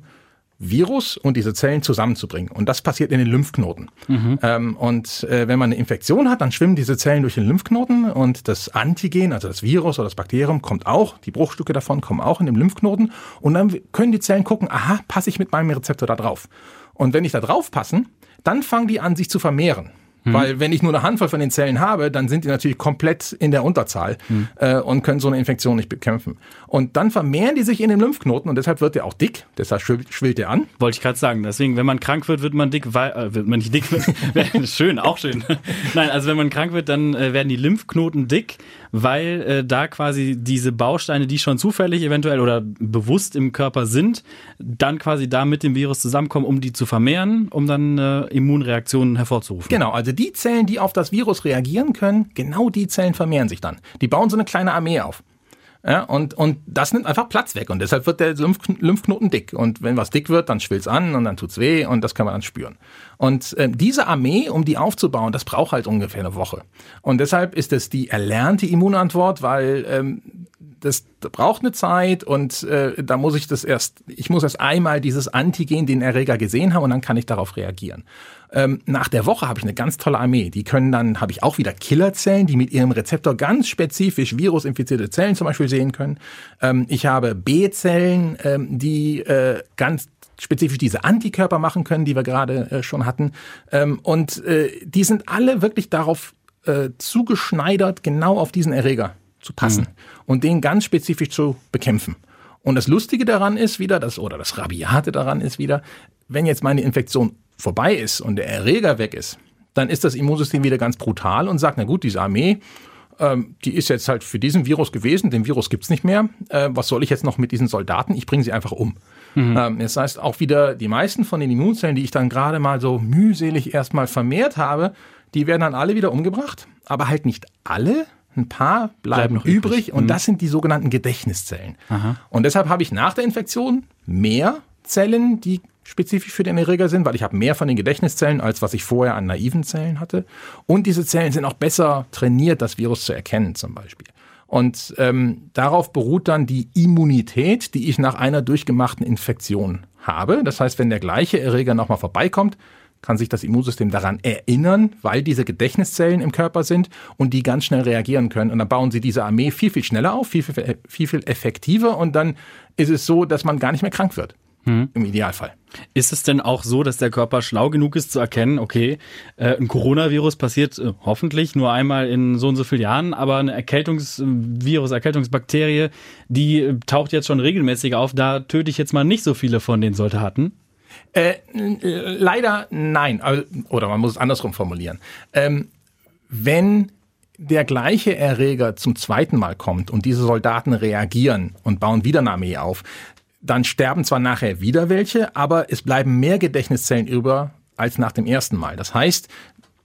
Virus und diese Zellen zusammenzubringen. Und das passiert in den Lymphknoten. Mhm. Ähm, und äh, wenn man eine Infektion hat, dann schwimmen diese Zellen durch den Lymphknoten und das Antigen, also das Virus oder das Bakterium, kommt auch, die Bruchstücke davon kommen auch in den Lymphknoten. Und dann können die Zellen gucken, aha, passe ich mit meinem Rezeptor da drauf. Und wenn ich da drauf passen, dann fangen die an, sich zu vermehren. Hm. Weil wenn ich nur eine Handvoll von den Zellen habe, dann sind die natürlich komplett in der Unterzahl hm. äh, und können so eine Infektion nicht bekämpfen. Und dann vermehren die sich in den Lymphknoten und deshalb wird der auch dick, deshalb schwillt der an. Wollte ich gerade sagen. Deswegen, wenn man krank wird, wird man dick, weil, äh, wird man nicht dick, [laughs] schön, auch schön. [laughs] Nein, also wenn man krank wird, dann äh, werden die Lymphknoten dick, weil äh, da quasi diese Bausteine, die schon zufällig eventuell oder bewusst im Körper sind, dann quasi da mit dem Virus zusammenkommen, um die zu vermehren, um dann äh, Immunreaktionen hervorzurufen. Genau, also die Zellen, die auf das Virus reagieren können, genau die Zellen vermehren sich dann. Die bauen so eine kleine Armee auf. Ja, und, und das nimmt einfach Platz weg und deshalb wird der Lymph Lymphknoten dick. Und wenn was dick wird, dann schwillt's an und dann tut's weh und das kann man dann spüren. Und äh, diese Armee, um die aufzubauen, das braucht halt ungefähr eine Woche. Und deshalb ist es die erlernte Immunantwort, weil ähm, das braucht eine Zeit und äh, da muss ich das erst, ich muss erst einmal dieses Antigen, den Erreger gesehen haben und dann kann ich darauf reagieren. Ähm, nach der Woche habe ich eine ganz tolle Armee. Die können dann, habe ich auch wieder Killerzellen, die mit ihrem Rezeptor ganz spezifisch virusinfizierte Zellen zum Beispiel sehen können. Ähm, ich habe B-Zellen, ähm, die äh, ganz spezifisch diese Antikörper machen können, die wir gerade äh, schon hatten. Ähm, und äh, die sind alle wirklich darauf äh, zugeschneidert, genau auf diesen Erreger zu passen mhm. Und den ganz spezifisch zu bekämpfen. Und das Lustige daran ist wieder, das, oder das Rabiate daran ist wieder, wenn jetzt meine Infektion vorbei ist und der Erreger weg ist, dann ist das Immunsystem wieder ganz brutal und sagt, na gut, diese Armee, ähm, die ist jetzt halt für diesen Virus gewesen, den Virus gibt's nicht mehr. Äh, was soll ich jetzt noch mit diesen Soldaten? Ich bringe sie einfach um. Mhm. Ähm, das heißt, auch wieder die meisten von den Immunzellen, die ich dann gerade mal so mühselig erstmal vermehrt habe, die werden dann alle wieder umgebracht, aber halt nicht alle. Ein paar bleiben, bleiben übrig, übrig und mhm. das sind die sogenannten Gedächtniszellen. Aha. Und deshalb habe ich nach der Infektion mehr Zellen, die spezifisch für den Erreger sind, weil ich habe mehr von den Gedächtniszellen, als was ich vorher an naiven Zellen hatte. Und diese Zellen sind auch besser trainiert, das Virus zu erkennen zum Beispiel. Und ähm, darauf beruht dann die Immunität, die ich nach einer durchgemachten Infektion habe. Das heißt, wenn der gleiche Erreger nochmal vorbeikommt, kann sich das Immunsystem daran erinnern, weil diese Gedächtniszellen im Körper sind und die ganz schnell reagieren können. Und dann bauen sie diese Armee viel, viel schneller auf, viel, viel, viel, viel effektiver. Und dann ist es so, dass man gar nicht mehr krank wird. Hm. Im Idealfall. Ist es denn auch so, dass der Körper schlau genug ist zu erkennen, okay, äh, ein Coronavirus passiert äh, hoffentlich nur einmal in so und so vielen Jahren, aber ein Erkältungsvirus, Erkältungsbakterie, die äh, taucht jetzt schon regelmäßig auf, da töte ich jetzt mal nicht so viele von den Soldaten? Äh, leider nein. Oder man muss es andersrum formulieren. Ähm, wenn der gleiche Erreger zum zweiten Mal kommt und diese Soldaten reagieren und bauen wieder eine Armee auf, dann sterben zwar nachher wieder welche, aber es bleiben mehr Gedächtniszellen über als nach dem ersten Mal. Das heißt,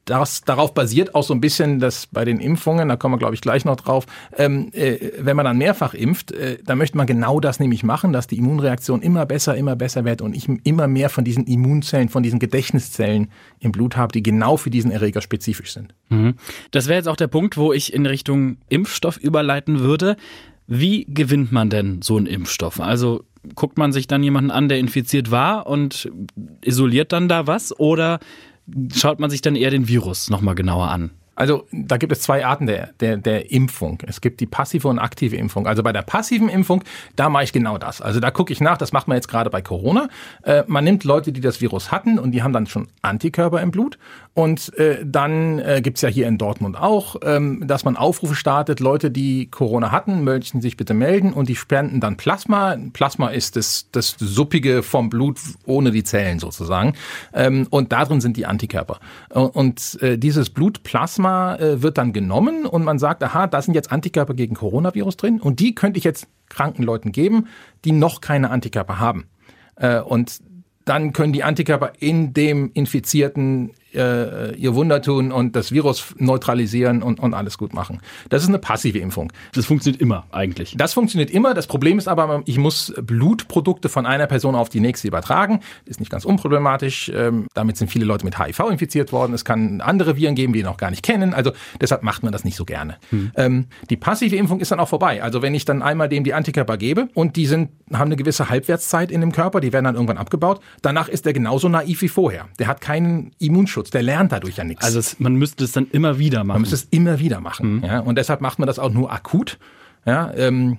das, darauf basiert auch so ein bisschen das bei den Impfungen, da kommen wir, glaube ich, gleich noch drauf, ähm, äh, wenn man dann mehrfach impft, äh, dann möchte man genau das nämlich machen, dass die Immunreaktion immer besser, immer besser wird und ich immer mehr von diesen Immunzellen, von diesen Gedächtniszellen im Blut habe, die genau für diesen Erreger spezifisch sind. Mhm. Das wäre jetzt auch der Punkt, wo ich in Richtung Impfstoff überleiten würde. Wie gewinnt man denn so einen Impfstoff? Also guckt man sich dann jemanden an, der infiziert war und isoliert dann da was? Oder schaut man sich dann eher den Virus nochmal genauer an? Also da gibt es zwei Arten der, der, der Impfung. Es gibt die passive und aktive Impfung. Also bei der passiven Impfung, da mache ich genau das. Also da gucke ich nach, das macht man jetzt gerade bei Corona. Äh, man nimmt Leute, die das Virus hatten und die haben dann schon Antikörper im Blut. Und äh, dann äh, gibt ja hier in Dortmund auch, ähm, dass man Aufrufe startet, Leute, die Corona hatten, möchten sich bitte melden und die spenden dann Plasma. Plasma ist das, das Suppige vom Blut ohne die Zellen sozusagen. Ähm, und darin sind die Antikörper. Und äh, dieses Blutplasma Plasma äh, wird dann genommen und man sagt, aha, da sind jetzt Antikörper gegen Coronavirus drin und die könnte ich jetzt kranken Leuten geben, die noch keine Antikörper haben. Äh, und dann können die Antikörper in dem infizierten äh, ihr Wunder tun und das Virus neutralisieren und, und alles gut machen. Das ist eine passive Impfung. Das funktioniert immer eigentlich. Das funktioniert immer. Das Problem ist aber, ich muss Blutprodukte von einer Person auf die nächste übertragen. Ist nicht ganz unproblematisch. Ähm, damit sind viele Leute mit HIV infiziert worden. Es kann andere Viren geben, die wir noch gar nicht kennen. Also deshalb macht man das nicht so gerne. Hm. Ähm, die passive Impfung ist dann auch vorbei. Also wenn ich dann einmal dem die Antikörper gebe und die sind, haben eine gewisse Halbwertszeit in dem Körper, die werden dann irgendwann abgebaut, danach ist er genauso naiv wie vorher. Der hat keinen Immunschutz. Schutz. Der lernt dadurch ja nichts. Also es, man müsste es dann immer wieder machen. Man müsste es immer wieder machen. Mhm. Ja, und deshalb macht man das auch nur akut. Ja, ähm,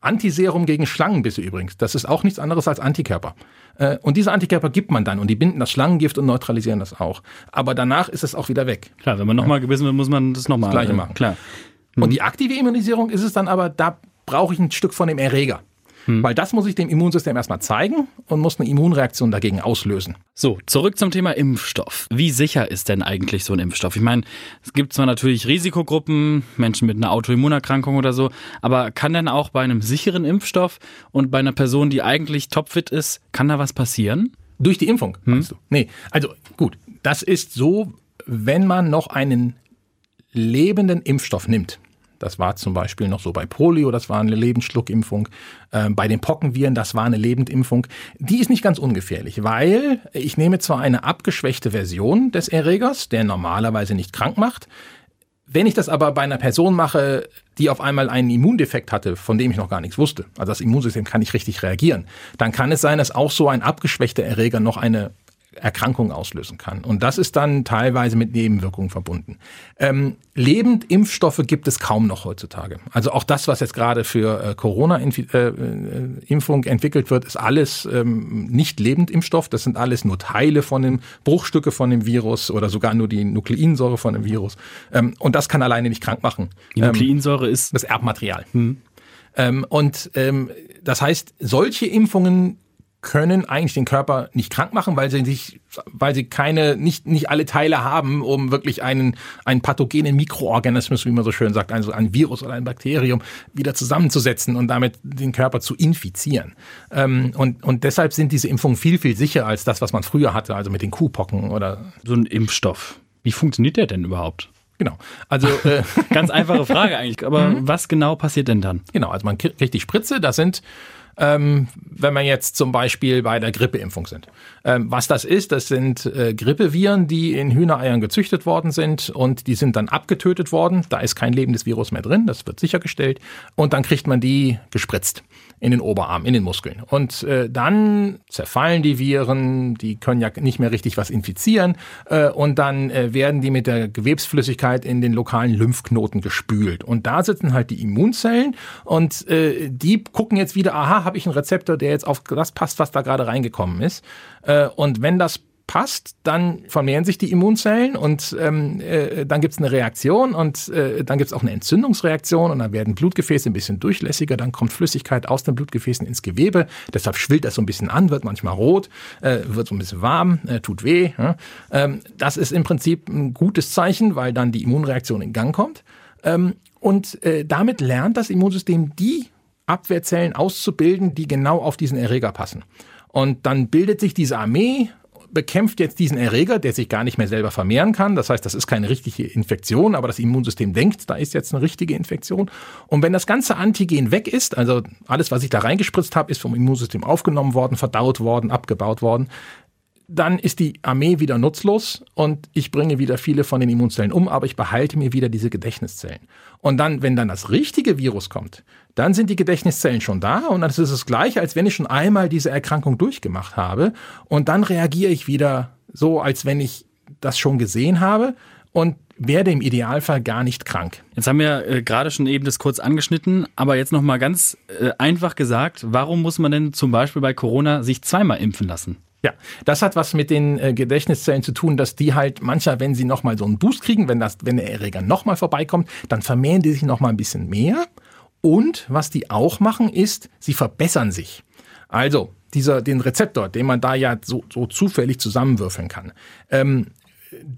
Antiserum gegen Schlangenbisse übrigens. Das ist auch nichts anderes als Antikörper. Äh, und diese Antikörper gibt man dann und die binden das Schlangengift und neutralisieren das auch. Aber danach ist es auch wieder weg. Klar, wenn man nochmal gebissen wird, muss man das nochmal. Das gleiche machen. Klar. Mhm. Und die aktive Immunisierung ist es dann aber, da brauche ich ein Stück von dem Erreger. Hm. Weil das muss ich dem Immunsystem erstmal zeigen und muss eine Immunreaktion dagegen auslösen. So, zurück zum Thema Impfstoff. Wie sicher ist denn eigentlich so ein Impfstoff? Ich meine, es gibt zwar natürlich Risikogruppen, Menschen mit einer Autoimmunerkrankung oder so, aber kann denn auch bei einem sicheren Impfstoff und bei einer Person, die eigentlich topfit ist, kann da was passieren? Durch die Impfung, hm? meinst du? Nee, also gut, das ist so, wenn man noch einen lebenden Impfstoff nimmt, das war zum Beispiel noch so bei Polio, das war eine Lebensschluckimpfung. Äh, bei den Pockenviren, das war eine Lebendimpfung. Die ist nicht ganz ungefährlich, weil ich nehme zwar eine abgeschwächte Version des Erregers, der normalerweise nicht krank macht. Wenn ich das aber bei einer Person mache, die auf einmal einen Immundefekt hatte, von dem ich noch gar nichts wusste, also das Immunsystem kann nicht richtig reagieren, dann kann es sein, dass auch so ein abgeschwächter Erreger noch eine Erkrankung auslösen kann. Und das ist dann teilweise mit Nebenwirkungen verbunden. Ähm, Lebendimpfstoffe gibt es kaum noch heutzutage. Also auch das, was jetzt gerade für äh, Corona-Impfung äh, entwickelt wird, ist alles ähm, nicht Lebendimpfstoff. Das sind alles nur Teile von dem, Bruchstücke von dem Virus oder sogar nur die Nukleinsäure von dem Virus. Ähm, und das kann alleine nicht krank machen. Die Nukleinsäure ähm, ist das Erbmaterial. Hm. Ähm, und ähm, das heißt, solche Impfungen können eigentlich den Körper nicht krank machen, weil sie sich, weil sie keine, nicht, nicht alle Teile haben, um wirklich einen, einen pathogenen Mikroorganismus, wie man so schön sagt, also ein Virus oder ein Bakterium wieder zusammenzusetzen und damit den Körper zu infizieren. Ähm, und, und deshalb sind diese Impfungen viel, viel sicherer als das, was man früher hatte, also mit den Kuhpocken oder. So ein Impfstoff. Wie funktioniert der denn überhaupt? Genau. Also äh, [laughs] ganz einfache Frage eigentlich. Aber [laughs] mhm. was genau passiert denn dann? Genau. Also man kriegt die Spritze. Das sind ähm, wenn man jetzt zum Beispiel bei der Grippeimpfung sind. Ähm, was das ist, das sind äh, Grippeviren, die in Hühnereiern gezüchtet worden sind und die sind dann abgetötet worden. Da ist kein lebendes Virus mehr drin, das wird sichergestellt. Und dann kriegt man die gespritzt in den Oberarm, in den Muskeln. Und äh, dann zerfallen die Viren, die können ja nicht mehr richtig was infizieren äh, und dann äh, werden die mit der Gewebsflüssigkeit in den lokalen Lymphknoten gespült. Und da sitzen halt die Immunzellen und äh, die gucken jetzt wieder, aha, habe ich einen Rezeptor, der jetzt auf das passt, was da gerade reingekommen ist. Äh, und wenn das passt, dann vermehren sich die Immunzellen und ähm, äh, dann gibt es eine Reaktion und äh, dann gibt es auch eine Entzündungsreaktion und dann werden Blutgefäße ein bisschen durchlässiger, dann kommt Flüssigkeit aus den Blutgefäßen ins Gewebe, deshalb schwillt das so ein bisschen an, wird manchmal rot, äh, wird so ein bisschen warm, äh, tut weh. Ja? Ähm, das ist im Prinzip ein gutes Zeichen, weil dann die Immunreaktion in Gang kommt ähm, und äh, damit lernt das Immunsystem die Abwehrzellen auszubilden, die genau auf diesen Erreger passen. Und dann bildet sich diese Armee bekämpft jetzt diesen Erreger, der sich gar nicht mehr selber vermehren kann. Das heißt, das ist keine richtige Infektion, aber das Immunsystem denkt, da ist jetzt eine richtige Infektion. Und wenn das ganze Antigen weg ist, also alles, was ich da reingespritzt habe, ist vom Immunsystem aufgenommen worden, verdaut worden, abgebaut worden, dann ist die Armee wieder nutzlos und ich bringe wieder viele von den Immunzellen um, aber ich behalte mir wieder diese Gedächtniszellen. Und dann, wenn dann das richtige Virus kommt, dann sind die Gedächtniszellen schon da und dann ist es das gleiche, als wenn ich schon einmal diese Erkrankung durchgemacht habe und dann reagiere ich wieder so, als wenn ich das schon gesehen habe und werde im Idealfall gar nicht krank. Jetzt haben wir äh, gerade schon eben das kurz angeschnitten, aber jetzt noch mal ganz äh, einfach gesagt, warum muss man denn zum Beispiel bei Corona sich zweimal impfen lassen? Ja, das hat was mit den äh, Gedächtniszellen zu tun, dass die halt mancher, wenn sie nochmal so einen Boost kriegen, wenn, das, wenn der Erreger nochmal vorbeikommt, dann vermehren die sich nochmal ein bisschen mehr. Und was die auch machen, ist, sie verbessern sich. Also, dieser, den Rezeptor, den man da ja so, so zufällig zusammenwürfeln kann, ähm,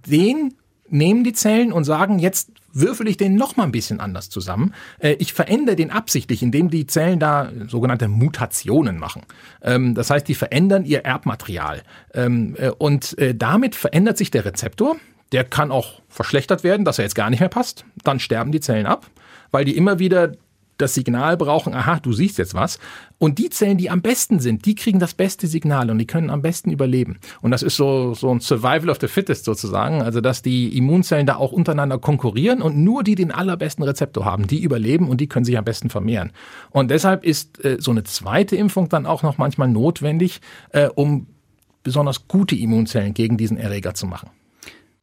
den nehmen die Zellen und sagen, jetzt würfel ich den noch mal ein bisschen anders zusammen. Äh, ich verändere den absichtlich, indem die Zellen da sogenannte Mutationen machen. Ähm, das heißt, die verändern ihr Erbmaterial. Ähm, äh, und äh, damit verändert sich der Rezeptor. Der kann auch verschlechtert werden, dass er jetzt gar nicht mehr passt. Dann sterben die Zellen ab, weil die immer wieder das Signal brauchen, aha, du siehst jetzt was. Und die Zellen, die am besten sind, die kriegen das beste Signal und die können am besten überleben. Und das ist so, so ein Survival of the Fittest sozusagen. Also, dass die Immunzellen da auch untereinander konkurrieren und nur die den allerbesten Rezeptor haben, die überleben und die können sich am besten vermehren. Und deshalb ist äh, so eine zweite Impfung dann auch noch manchmal notwendig, äh, um besonders gute Immunzellen gegen diesen Erreger zu machen.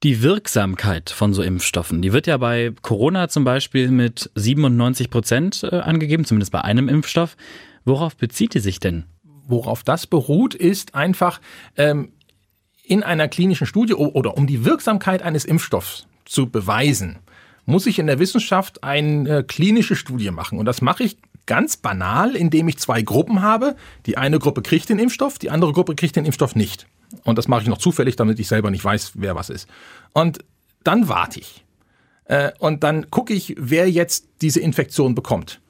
Die Wirksamkeit von so Impfstoffen, die wird ja bei Corona zum Beispiel mit 97 Prozent äh, angegeben, zumindest bei einem Impfstoff. Worauf bezieht die sich denn? Worauf das beruht, ist einfach ähm, in einer klinischen Studie oder um die Wirksamkeit eines Impfstoffs zu beweisen, muss ich in der Wissenschaft eine klinische Studie machen. Und das mache ich ganz banal, indem ich zwei Gruppen habe. Die eine Gruppe kriegt den Impfstoff, die andere Gruppe kriegt den Impfstoff nicht. Und das mache ich noch zufällig, damit ich selber nicht weiß, wer was ist. Und dann warte ich. Äh, und dann gucke ich, wer jetzt diese Infektion bekommt.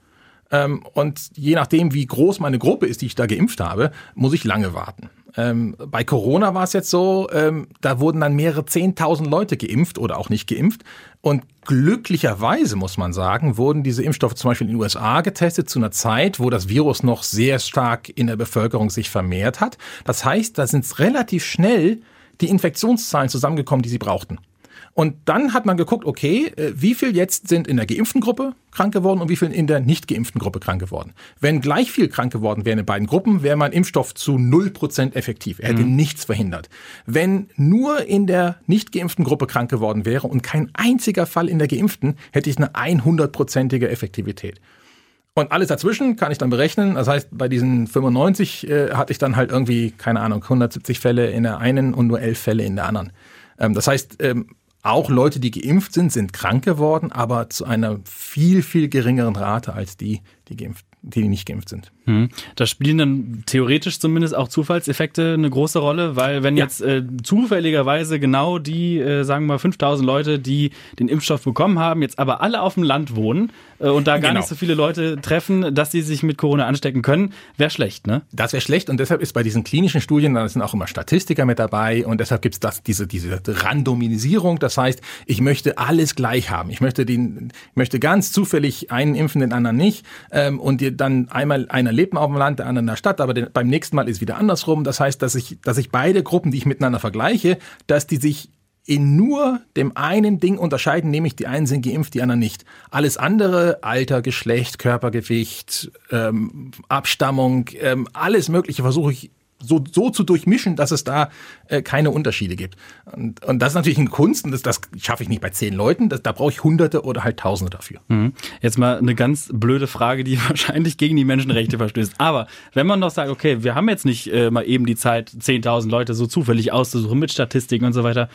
Ähm, und je nachdem, wie groß meine Gruppe ist, die ich da geimpft habe, muss ich lange warten. Ähm, bei Corona war es jetzt so, ähm, da wurden dann mehrere Zehntausend Leute geimpft oder auch nicht geimpft. Und glücklicherweise, muss man sagen, wurden diese Impfstoffe zum Beispiel in den USA getestet zu einer Zeit, wo das Virus noch sehr stark in der Bevölkerung sich vermehrt hat. Das heißt, da sind relativ schnell die Infektionszahlen zusammengekommen, die sie brauchten. Und dann hat man geguckt, okay, äh, wie viel jetzt sind in der geimpften Gruppe krank geworden und wie viel in der nicht geimpften Gruppe krank geworden. Wenn gleich viel krank geworden wären in beiden Gruppen, wäre mein Impfstoff zu 0% effektiv. Er hätte mhm. nichts verhindert. Wenn nur in der nicht geimpften Gruppe krank geworden wäre und kein einziger Fall in der geimpften, hätte ich eine 100%ige Effektivität. Und alles dazwischen kann ich dann berechnen. Das heißt, bei diesen 95 äh, hatte ich dann halt irgendwie, keine Ahnung, 170 Fälle in der einen und nur 11 Fälle in der anderen. Ähm, das heißt, ähm, auch Leute, die geimpft sind, sind krank geworden, aber zu einer viel, viel geringeren Rate als die, die geimpft die nicht geimpft sind. Hm. Da spielen dann theoretisch zumindest auch Zufallseffekte eine große Rolle, weil wenn ja. jetzt äh, zufälligerweise genau die, äh, sagen wir mal 5000 Leute, die den Impfstoff bekommen haben, jetzt aber alle auf dem Land wohnen äh, und da gar genau. nicht so viele Leute treffen, dass sie sich mit Corona anstecken können, wäre schlecht, ne? Das wäre schlecht und deshalb ist bei diesen klinischen Studien, da sind auch immer Statistiker mit dabei und deshalb gibt es diese, diese Randomisierung. Das heißt, ich möchte alles gleich haben. Ich möchte, den, ich möchte ganz zufällig einen impfen, den anderen nicht ähm, und dann einmal einer lebt auf dem Land, der andere in der Stadt, aber beim nächsten Mal ist wieder andersrum. Das heißt, dass ich, dass ich beide Gruppen, die ich miteinander vergleiche, dass die sich in nur dem einen Ding unterscheiden, nämlich die einen sind geimpft, die anderen nicht. Alles andere, Alter, Geschlecht, Körpergewicht, ähm, Abstammung, ähm, alles Mögliche versuche ich so, so zu durchmischen, dass es da äh, keine Unterschiede gibt. Und, und das ist natürlich eine Kunst und das, das schaffe ich nicht bei zehn Leuten. Das, da brauche ich Hunderte oder halt Tausende dafür. Mhm. Jetzt mal eine ganz blöde Frage, die [laughs] wahrscheinlich gegen die Menschenrechte verstößt. Aber wenn man doch sagt, okay, wir haben jetzt nicht äh, mal eben die Zeit, 10.000 Leute so zufällig auszusuchen mit Statistiken und so weiter,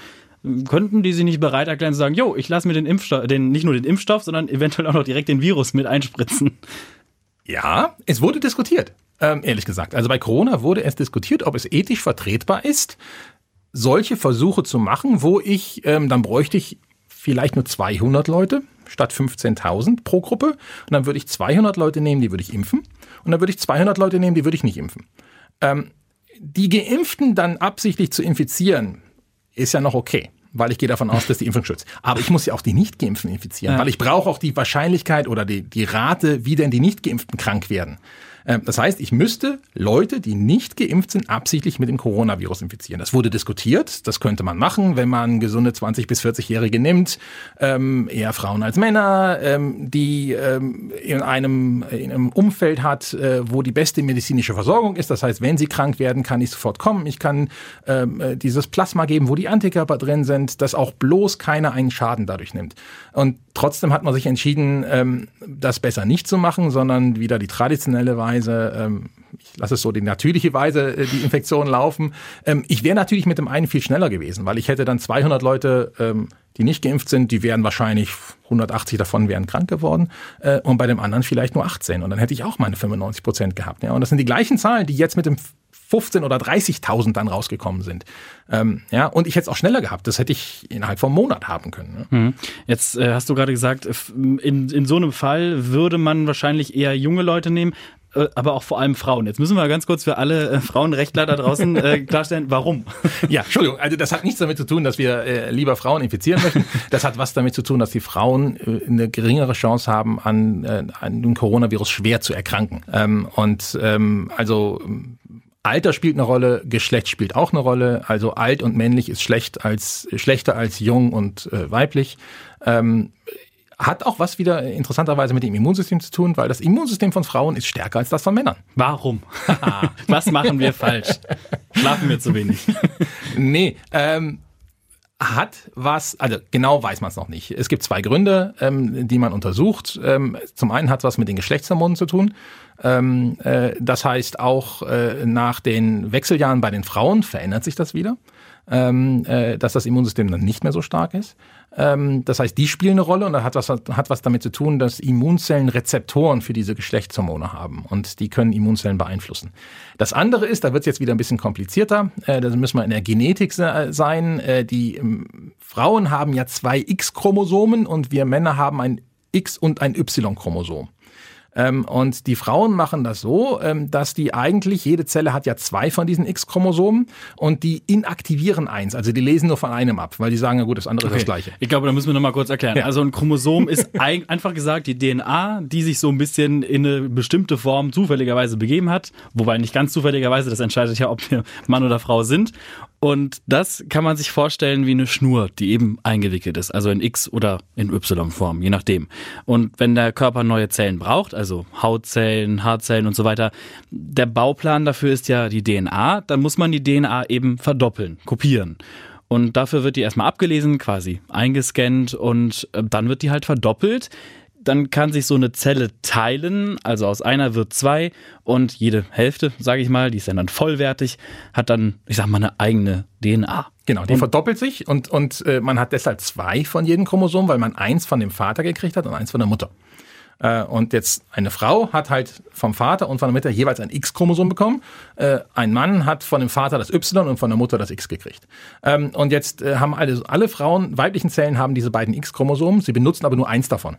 könnten die sich nicht bereit erklären zu sagen, jo, ich lasse mir den Impfstoff, den, nicht nur den Impfstoff, sondern eventuell auch noch direkt den Virus mit einspritzen? Ja, es wurde diskutiert, ähm, ehrlich gesagt. Also bei Corona wurde es diskutiert, ob es ethisch vertretbar ist, solche Versuche zu machen, wo ich, ähm, dann bräuchte ich vielleicht nur 200 Leute statt 15.000 pro Gruppe. Und dann würde ich 200 Leute nehmen, die würde ich impfen. Und dann würde ich 200 Leute nehmen, die würde ich nicht impfen. Ähm, die Geimpften dann absichtlich zu infizieren, ist ja noch okay weil ich gehe davon aus, dass die Impfung schützt. Aber ich muss ja auch die Nicht-Geimpften infizieren, ja. weil ich brauche auch die Wahrscheinlichkeit oder die, die Rate, wie denn die Nicht-Geimpften krank werden. Ähm, das heißt, ich müsste Leute, die nicht geimpft sind, absichtlich mit dem Coronavirus infizieren. Das wurde diskutiert. Das könnte man machen, wenn man gesunde 20- bis 40-Jährige nimmt, ähm, eher Frauen als Männer, ähm, die in, einem, in einem Umfeld hat, äh, wo die beste medizinische Versorgung ist. Das heißt, wenn sie krank werden, kann ich sofort kommen. Ich kann dieses Plasma geben, wo die Antikörper drin sind, dass auch bloß keiner einen Schaden dadurch nimmt. Und trotzdem hat man sich entschieden, das besser nicht zu machen, sondern wieder die traditionelle Weise Weise, ähm, ich lasse es so die natürliche Weise, äh, die Infektion laufen. Ähm, ich wäre natürlich mit dem einen viel schneller gewesen, weil ich hätte dann 200 Leute, ähm, die nicht geimpft sind, die wären wahrscheinlich 180 davon wären krank geworden äh, und bei dem anderen vielleicht nur 18 und dann hätte ich auch meine 95 Prozent gehabt. Ja, und das sind die gleichen Zahlen, die jetzt mit dem 15 oder 30.000 dann rausgekommen sind. Ähm, ja, und ich hätte es auch schneller gehabt. Das hätte ich innerhalb vom Monat haben können. Ne? Jetzt äh, hast du gerade gesagt, in, in so einem Fall würde man wahrscheinlich eher junge Leute nehmen. Äh, aber auch vor allem Frauen. Jetzt müssen wir ganz kurz für alle äh, Frauenrechtler da draußen äh, [laughs] klarstellen, warum. Ja, Entschuldigung, also das hat nichts damit zu tun, dass wir äh, lieber Frauen infizieren möchten. [laughs] Das hat was damit zu tun, dass die Frauen äh, eine geringere Chance haben, an, äh, an dem Coronavirus schwer zu erkranken. Ähm, und ähm, also Alter spielt eine Rolle, Geschlecht spielt auch eine Rolle. Also alt und männlich ist schlecht als, schlechter als jung und äh, weiblich. Ähm, hat auch was wieder interessanterweise mit dem Immunsystem zu tun, weil das Immunsystem von Frauen ist stärker als das von Männern. Warum? [laughs] was machen wir falsch? Schlafen wir zu wenig? [laughs] nee, ähm, hat was, also genau weiß man es noch nicht. Es gibt zwei Gründe, ähm, die man untersucht. Ähm, zum einen hat es was mit den Geschlechtshormonen zu tun. Ähm, äh, das heißt, auch äh, nach den Wechseljahren bei den Frauen verändert sich das wieder ähm, äh, dass das Immunsystem dann nicht mehr so stark ist. Ähm, das heißt, die spielen eine Rolle und das hat was, hat was damit zu tun, dass Immunzellen Rezeptoren für diese Geschlechtshormone haben und die können Immunzellen beeinflussen. Das andere ist, da wird es jetzt wieder ein bisschen komplizierter, äh, da müssen wir in der Genetik sein. Äh, die ähm, Frauen haben ja zwei X-Chromosomen und wir Männer haben ein X- und ein Y-Chromosom. Ähm, und die Frauen machen das so, ähm, dass die eigentlich, jede Zelle hat ja zwei von diesen X-Chromosomen und die inaktivieren eins. Also die lesen nur von einem ab, weil die sagen, ja gut, das andere okay. ist das gleiche. Ich glaube, da müssen wir nochmal kurz erklären. Ja. Also ein Chromosom ist [laughs] ein, einfach gesagt die DNA, die sich so ein bisschen in eine bestimmte Form zufälligerweise begeben hat. Wobei nicht ganz zufälligerweise, das entscheidet ja, ob wir Mann oder Frau sind. Und das kann man sich vorstellen wie eine Schnur, die eben eingewickelt ist, also in X- oder in Y-Form, je nachdem. Und wenn der Körper neue Zellen braucht, also Hautzellen, Haarzellen und so weiter, der Bauplan dafür ist ja die DNA, dann muss man die DNA eben verdoppeln, kopieren. Und dafür wird die erstmal abgelesen, quasi eingescannt und äh, dann wird die halt verdoppelt dann kann sich so eine Zelle teilen, also aus einer wird zwei und jede Hälfte, sage ich mal, die ist dann vollwertig, hat dann, ich sag mal, eine eigene DNA. Genau, die und verdoppelt sich und, und äh, man hat deshalb zwei von jedem Chromosom, weil man eins von dem Vater gekriegt hat und eins von der Mutter. Äh, und jetzt eine Frau hat halt vom Vater und von der Mutter jeweils ein X-Chromosom bekommen. Äh, ein Mann hat von dem Vater das Y und von der Mutter das X gekriegt. Ähm, und jetzt äh, haben alle, alle Frauen, weiblichen Zellen haben diese beiden X-Chromosomen, sie benutzen aber nur eins davon.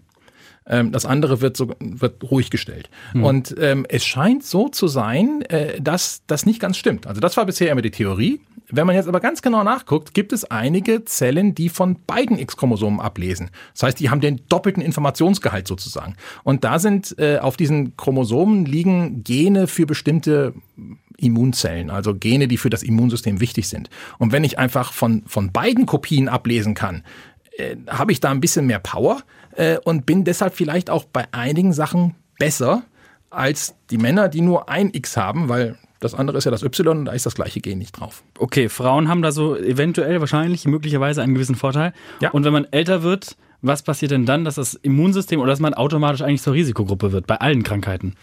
Ähm, das andere wird, so, wird ruhig gestellt. Mhm. Und ähm, es scheint so zu sein, äh, dass das nicht ganz stimmt. Also das war bisher immer die Theorie. Wenn man jetzt aber ganz genau nachguckt, gibt es einige Zellen, die von beiden X-Chromosomen ablesen. Das heißt, die haben den doppelten Informationsgehalt sozusagen. Und da sind äh, auf diesen Chromosomen liegen Gene für bestimmte Immunzellen, also Gene, die für das Immunsystem wichtig sind. Und wenn ich einfach von, von beiden Kopien ablesen kann, äh, habe ich da ein bisschen mehr Power äh, und bin deshalb vielleicht auch bei einigen Sachen besser als die Männer, die nur ein X haben, weil das andere ist ja das Y und da ist das gleiche Gen nicht drauf. Okay, Frauen haben da so eventuell, wahrscheinlich, möglicherweise einen gewissen Vorteil. Ja. Und wenn man älter wird, was passiert denn dann, dass das Immunsystem oder dass man automatisch eigentlich zur Risikogruppe wird bei allen Krankheiten?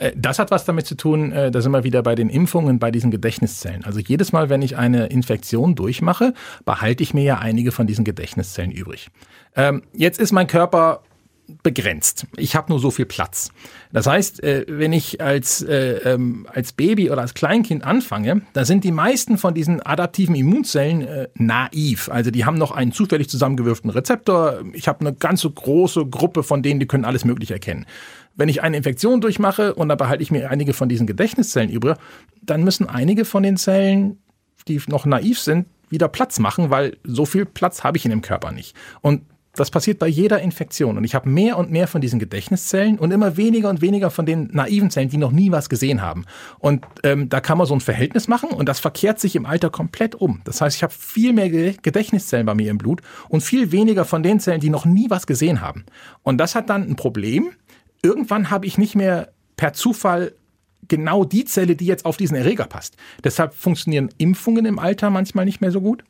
Äh, das hat was damit zu tun, äh, da sind wir wieder bei den Impfungen, bei diesen Gedächtniszellen. Also jedes Mal, wenn ich eine Infektion durchmache, behalte ich mir ja einige von diesen Gedächtniszellen übrig. Ähm, jetzt ist mein Körper begrenzt. Ich habe nur so viel Platz. Das heißt, äh, wenn ich als, ähm, als Baby oder als Kleinkind anfange, da sind die meisten von diesen adaptiven Immunzellen naiv. Also die haben noch einen zufällig zusammengewürften Rezeptor. Ich habe eine ganze große Gruppe von denen, die können alles Mögliche erkennen. Wenn ich eine Infektion durchmache und da behalte ich mir einige von diesen Gedächtniszellen übrig, dann müssen einige von den Zellen, die noch naiv sind, wieder Platz machen, weil so viel Platz habe ich in dem Körper nicht. Und das passiert bei jeder Infektion. Und ich habe mehr und mehr von diesen Gedächtniszellen und immer weniger und weniger von den naiven Zellen, die noch nie was gesehen haben. Und ähm, da kann man so ein Verhältnis machen und das verkehrt sich im Alter komplett um. Das heißt, ich habe viel mehr Gedächtniszellen bei mir im Blut und viel weniger von den Zellen, die noch nie was gesehen haben. Und das hat dann ein Problem, irgendwann habe ich nicht mehr per Zufall genau die Zelle, die jetzt auf diesen Erreger passt. Deshalb funktionieren Impfungen im Alter manchmal nicht mehr so gut.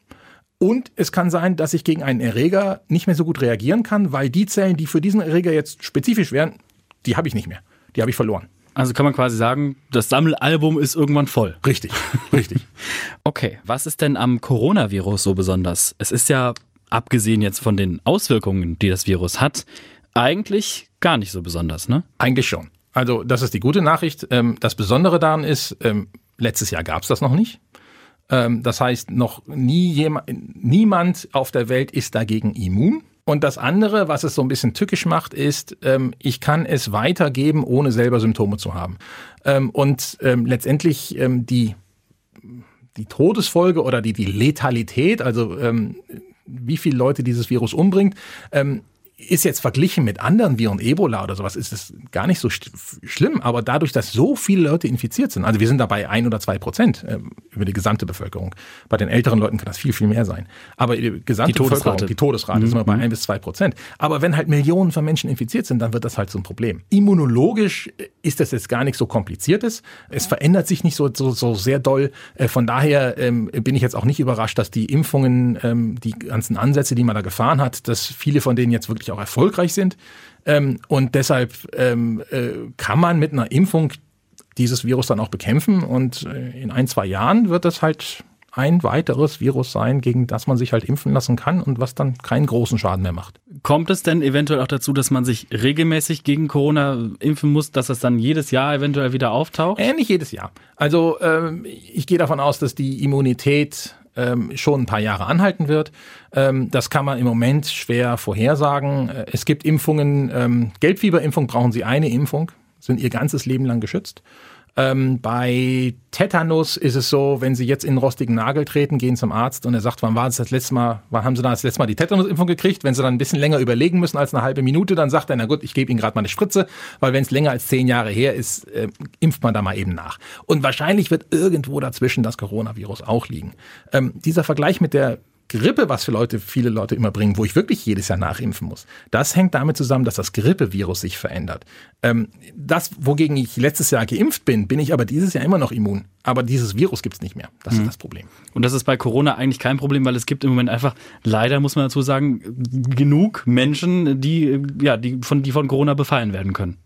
Und es kann sein, dass ich gegen einen Erreger nicht mehr so gut reagieren kann, weil die Zellen, die für diesen Erreger jetzt spezifisch wären, die habe ich nicht mehr. Die habe ich verloren. Also kann man quasi sagen, das Sammelalbum ist irgendwann voll. Richtig, richtig. [laughs] okay, was ist denn am Coronavirus so besonders? Es ist ja, abgesehen jetzt von den Auswirkungen, die das Virus hat, eigentlich gar nicht so besonders, ne? Eigentlich schon. Also das ist die gute Nachricht. Ähm, das Besondere daran ist, ähm, letztes Jahr gab es das noch nicht. Ähm, das heißt, noch nie jemand, niemand auf der Welt ist dagegen immun. Und das andere, was es so ein bisschen tückisch macht, ist, ich kann es weitergeben, ohne selber Symptome zu haben. und letztendlich die, die Todesfolge oder die, die Letalität, also wie viele Leute dieses Virus umbringt, ist jetzt verglichen mit anderen Viren, Ebola oder sowas, ist es gar nicht so schlimm. Aber dadurch, dass so viele Leute infiziert sind, also wir sind dabei ein oder zwei Prozent äh, über die gesamte Bevölkerung. Bei den älteren Leuten kann das viel, viel mehr sein. Aber die gesamte die Todesrate. Bevölkerung, die Todesrate, mhm. sind wir bei ein bis zwei Prozent. Aber wenn halt Millionen von Menschen infiziert sind, dann wird das halt so ein Problem. Immunologisch ist das jetzt gar nicht so kompliziertes. Es verändert sich nicht so, so, so sehr doll. Äh, von daher ähm, bin ich jetzt auch nicht überrascht, dass die Impfungen, ähm, die ganzen Ansätze, die man da gefahren hat, dass viele von denen jetzt wirklich auch erfolgreich sind. Ähm, und deshalb ähm, äh, kann man mit einer Impfung dieses Virus dann auch bekämpfen. Und äh, in ein, zwei Jahren wird das halt ein weiteres Virus sein, gegen das man sich halt impfen lassen kann und was dann keinen großen Schaden mehr macht. Kommt es denn eventuell auch dazu, dass man sich regelmäßig gegen Corona impfen muss, dass es dann jedes Jahr eventuell wieder auftaucht? Äh, nicht jedes Jahr. Also ähm, ich gehe davon aus, dass die Immunität ähm, schon ein paar Jahre anhalten wird. Ähm, das kann man im Moment schwer vorhersagen. Äh, es gibt Impfungen, ähm, Gelbfieberimpfung brauchen Sie eine Impfung, sind Ihr ganzes Leben lang geschützt. Ähm, bei Tetanus ist es so, wenn Sie jetzt in einen rostigen Nagel treten, gehen zum Arzt und er sagt, wann war es das letzte Mal, wann haben Sie da das letzte Mal die Tetanus-Impfung gekriegt? Wenn Sie dann ein bisschen länger überlegen müssen als eine halbe Minute, dann sagt er, na gut, ich gebe Ihnen gerade mal eine Spritze, weil wenn es länger als zehn Jahre her ist, äh, impft man da mal eben nach. Und wahrscheinlich wird irgendwo dazwischen das Coronavirus auch liegen. Ähm, dieser Vergleich mit der Grippe, was für Leute, viele Leute immer bringen, wo ich wirklich jedes Jahr nachimpfen muss, das hängt damit zusammen, dass das Grippevirus sich verändert. Ähm, das, wogegen ich letztes Jahr geimpft bin, bin ich aber dieses Jahr immer noch immun. Aber dieses Virus gibt es nicht mehr. Das mhm. ist das Problem. Und das ist bei Corona eigentlich kein Problem, weil es gibt im Moment einfach, leider muss man dazu sagen, genug Menschen, die, ja, die von, die von Corona befallen werden können.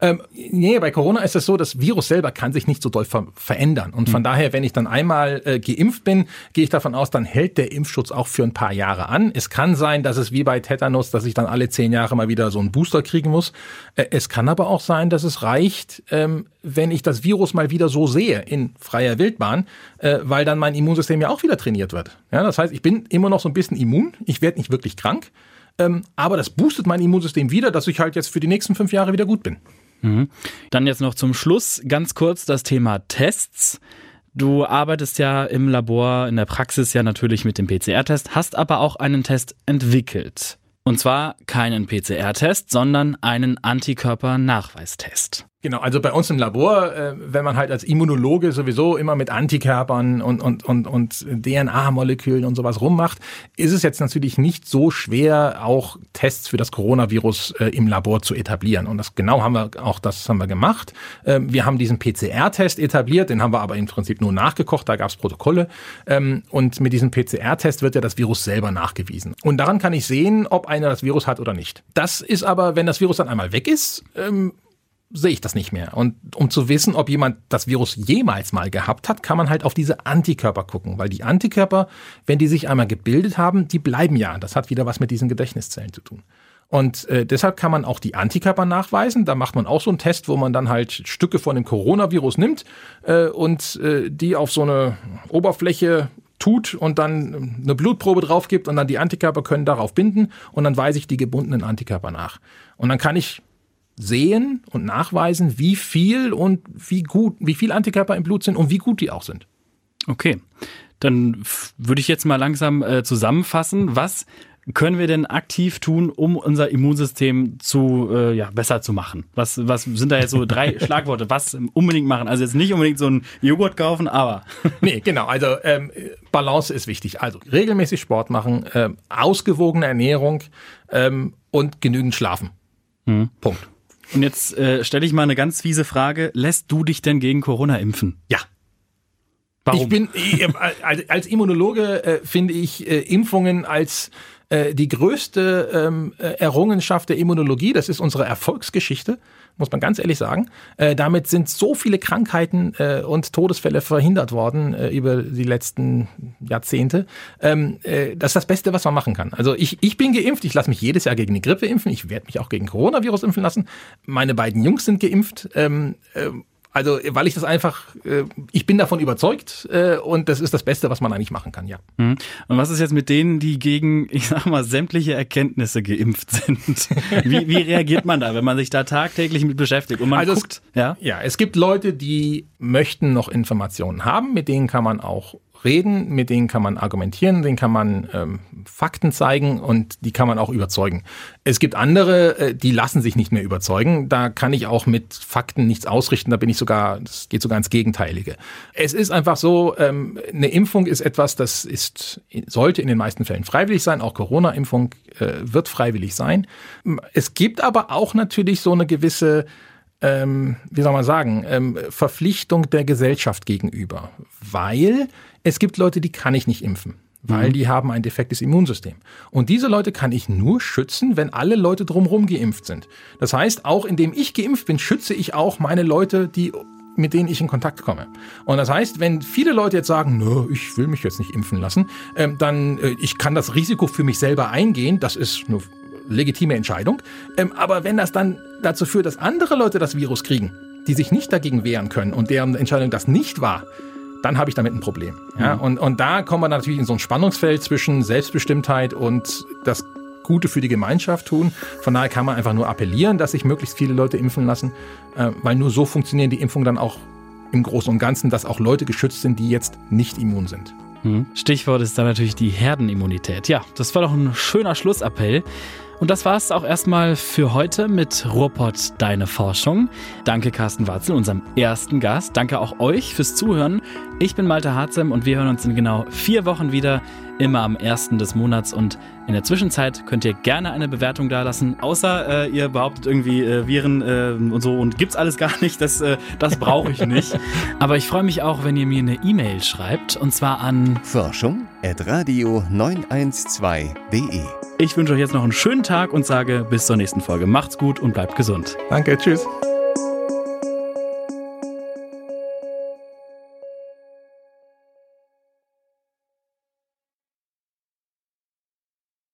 Ähm, nee, bei Corona ist es so, das Virus selber kann sich nicht so doll ver verändern. Und von mhm. daher, wenn ich dann einmal äh, geimpft bin, gehe ich davon aus, dann hält der Impfschutz auch für ein paar Jahre an. Es kann sein, dass es wie bei Tetanus, dass ich dann alle zehn Jahre mal wieder so einen Booster kriegen muss. Äh, es kann aber auch sein, dass es reicht, ähm, wenn ich das Virus mal wieder so sehe in freier Wildbahn, äh, weil dann mein Immunsystem ja auch wieder trainiert wird. Ja, das heißt, ich bin immer noch so ein bisschen immun. Ich werde nicht wirklich krank. Ähm, aber das boostet mein Immunsystem wieder, dass ich halt jetzt für die nächsten fünf Jahre wieder gut bin. Mhm. Dann jetzt noch zum Schluss ganz kurz das Thema Tests. Du arbeitest ja im Labor, in der Praxis ja natürlich mit dem PCR-Test, hast aber auch einen Test entwickelt. Und zwar keinen PCR-Test, sondern einen Antikörpernachweistest. Genau, also bei uns im Labor, äh, wenn man halt als Immunologe sowieso immer mit Antikörpern und, und, und, und DNA-Molekülen und sowas rummacht, ist es jetzt natürlich nicht so schwer, auch Tests für das Coronavirus äh, im Labor zu etablieren. Und das genau haben wir auch das haben wir gemacht. Ähm, wir haben diesen PCR-Test etabliert, den haben wir aber im Prinzip nur nachgekocht, da gab es Protokolle. Ähm, und mit diesem PCR-Test wird ja das Virus selber nachgewiesen. Und daran kann ich sehen, ob einer das Virus hat oder nicht. Das ist aber, wenn das Virus dann einmal weg ist, ähm, sehe ich das nicht mehr. Und um zu wissen, ob jemand das Virus jemals mal gehabt hat, kann man halt auf diese Antikörper gucken, weil die Antikörper, wenn die sich einmal gebildet haben, die bleiben ja. Das hat wieder was mit diesen Gedächtniszellen zu tun. Und äh, deshalb kann man auch die Antikörper nachweisen. Da macht man auch so einen Test, wo man dann halt Stücke von dem Coronavirus nimmt äh, und äh, die auf so eine Oberfläche tut und dann eine Blutprobe drauf gibt und dann die Antikörper können darauf binden und dann weise ich die gebundenen Antikörper nach. Und dann kann ich sehen und nachweisen, wie viel und wie gut, wie viel Antikörper im Blut sind und wie gut die auch sind. Okay, dann würde ich jetzt mal langsam äh, zusammenfassen. Was können wir denn aktiv tun, um unser Immunsystem zu äh, ja, besser zu machen? Was, was sind da jetzt so drei [laughs] Schlagworte? Was unbedingt machen? Also jetzt nicht unbedingt so einen Joghurt kaufen, aber. [laughs] nee, genau. Also ähm, Balance ist wichtig. Also regelmäßig Sport machen, ähm, ausgewogene Ernährung ähm, und genügend schlafen. Mhm. Punkt. Und jetzt äh, stelle ich mal eine ganz fiese Frage. Lässt du dich denn gegen Corona impfen? Ja. Warum? Ich bin äh, als Immunologe äh, finde ich äh, Impfungen als äh, die größte ähm, äh, Errungenschaft der Immunologie. Das ist unsere Erfolgsgeschichte muss man ganz ehrlich sagen. Äh, damit sind so viele Krankheiten äh, und Todesfälle verhindert worden äh, über die letzten Jahrzehnte. Ähm, äh, das ist das Beste, was man machen kann. Also ich, ich bin geimpft, ich lasse mich jedes Jahr gegen die Grippe impfen, ich werde mich auch gegen Coronavirus impfen lassen. Meine beiden Jungs sind geimpft. Ähm, äh, also, weil ich das einfach, äh, ich bin davon überzeugt äh, und das ist das Beste, was man eigentlich machen kann, ja. Mhm. Und was ist jetzt mit denen, die gegen, ich sag mal, sämtliche Erkenntnisse geimpft sind? [laughs] Wie, wie reagiert man da, wenn man sich da tagtäglich mit beschäftigt und man also guckt? Es, ja? ja, es gibt Leute, die möchten noch Informationen haben, mit denen kann man auch reden, mit denen kann man argumentieren, denen kann man ähm, Fakten zeigen und die kann man auch überzeugen. Es gibt andere, äh, die lassen sich nicht mehr überzeugen. Da kann ich auch mit Fakten nichts ausrichten. Da bin ich sogar, das geht sogar ins Gegenteilige. Es ist einfach so, ähm, eine Impfung ist etwas, das ist, sollte in den meisten Fällen freiwillig sein. Auch Corona-Impfung äh, wird freiwillig sein. Es gibt aber auch natürlich so eine gewisse ähm, wie soll man sagen, ähm, Verpflichtung der Gesellschaft gegenüber. Weil es gibt Leute, die kann ich nicht impfen weil mhm. die haben ein defektes Immunsystem. Und diese Leute kann ich nur schützen, wenn alle Leute drumherum geimpft sind. Das heißt, auch indem ich geimpft bin, schütze ich auch meine Leute, die mit denen ich in Kontakt komme. Und das heißt, wenn viele Leute jetzt sagen, nö, ich will mich jetzt nicht impfen lassen, ähm, dann äh, ich kann das Risiko für mich selber eingehen. Das ist eine legitime Entscheidung. Ähm, aber wenn das dann dazu führt, dass andere Leute das Virus kriegen, die sich nicht dagegen wehren können und deren Entscheidung das nicht war, dann habe ich damit ein Problem. Ja? Mhm. Und, und da kommen wir natürlich in so ein Spannungsfeld zwischen Selbstbestimmtheit und das Gute für die Gemeinschaft tun. Von daher kann man einfach nur appellieren, dass sich möglichst viele Leute impfen lassen, äh, weil nur so funktionieren die Impfungen dann auch im Großen und Ganzen, dass auch Leute geschützt sind, die jetzt nicht immun sind. Mhm. Stichwort ist dann natürlich die Herdenimmunität. Ja, das war doch ein schöner Schlussappell. Und das war es auch erstmal für heute mit Ruhrpott Deine Forschung. Danke Carsten Watzel, unserem ersten Gast. Danke auch euch fürs Zuhören. Ich bin Malte Harzem und wir hören uns in genau vier Wochen wieder, immer am ersten des Monats. Und in der Zwischenzeit könnt ihr gerne eine Bewertung dalassen, außer äh, ihr behauptet irgendwie äh, Viren äh, und so und gibt's alles gar nicht. Das, äh, das brauche ich nicht. Aber ich freue mich auch, wenn ihr mir eine E-Mail schreibt und zwar an forschung.radio912.de. Ich wünsche euch jetzt noch einen schönen Tag und sage bis zur nächsten Folge. Macht's gut und bleibt gesund. Danke, tschüss.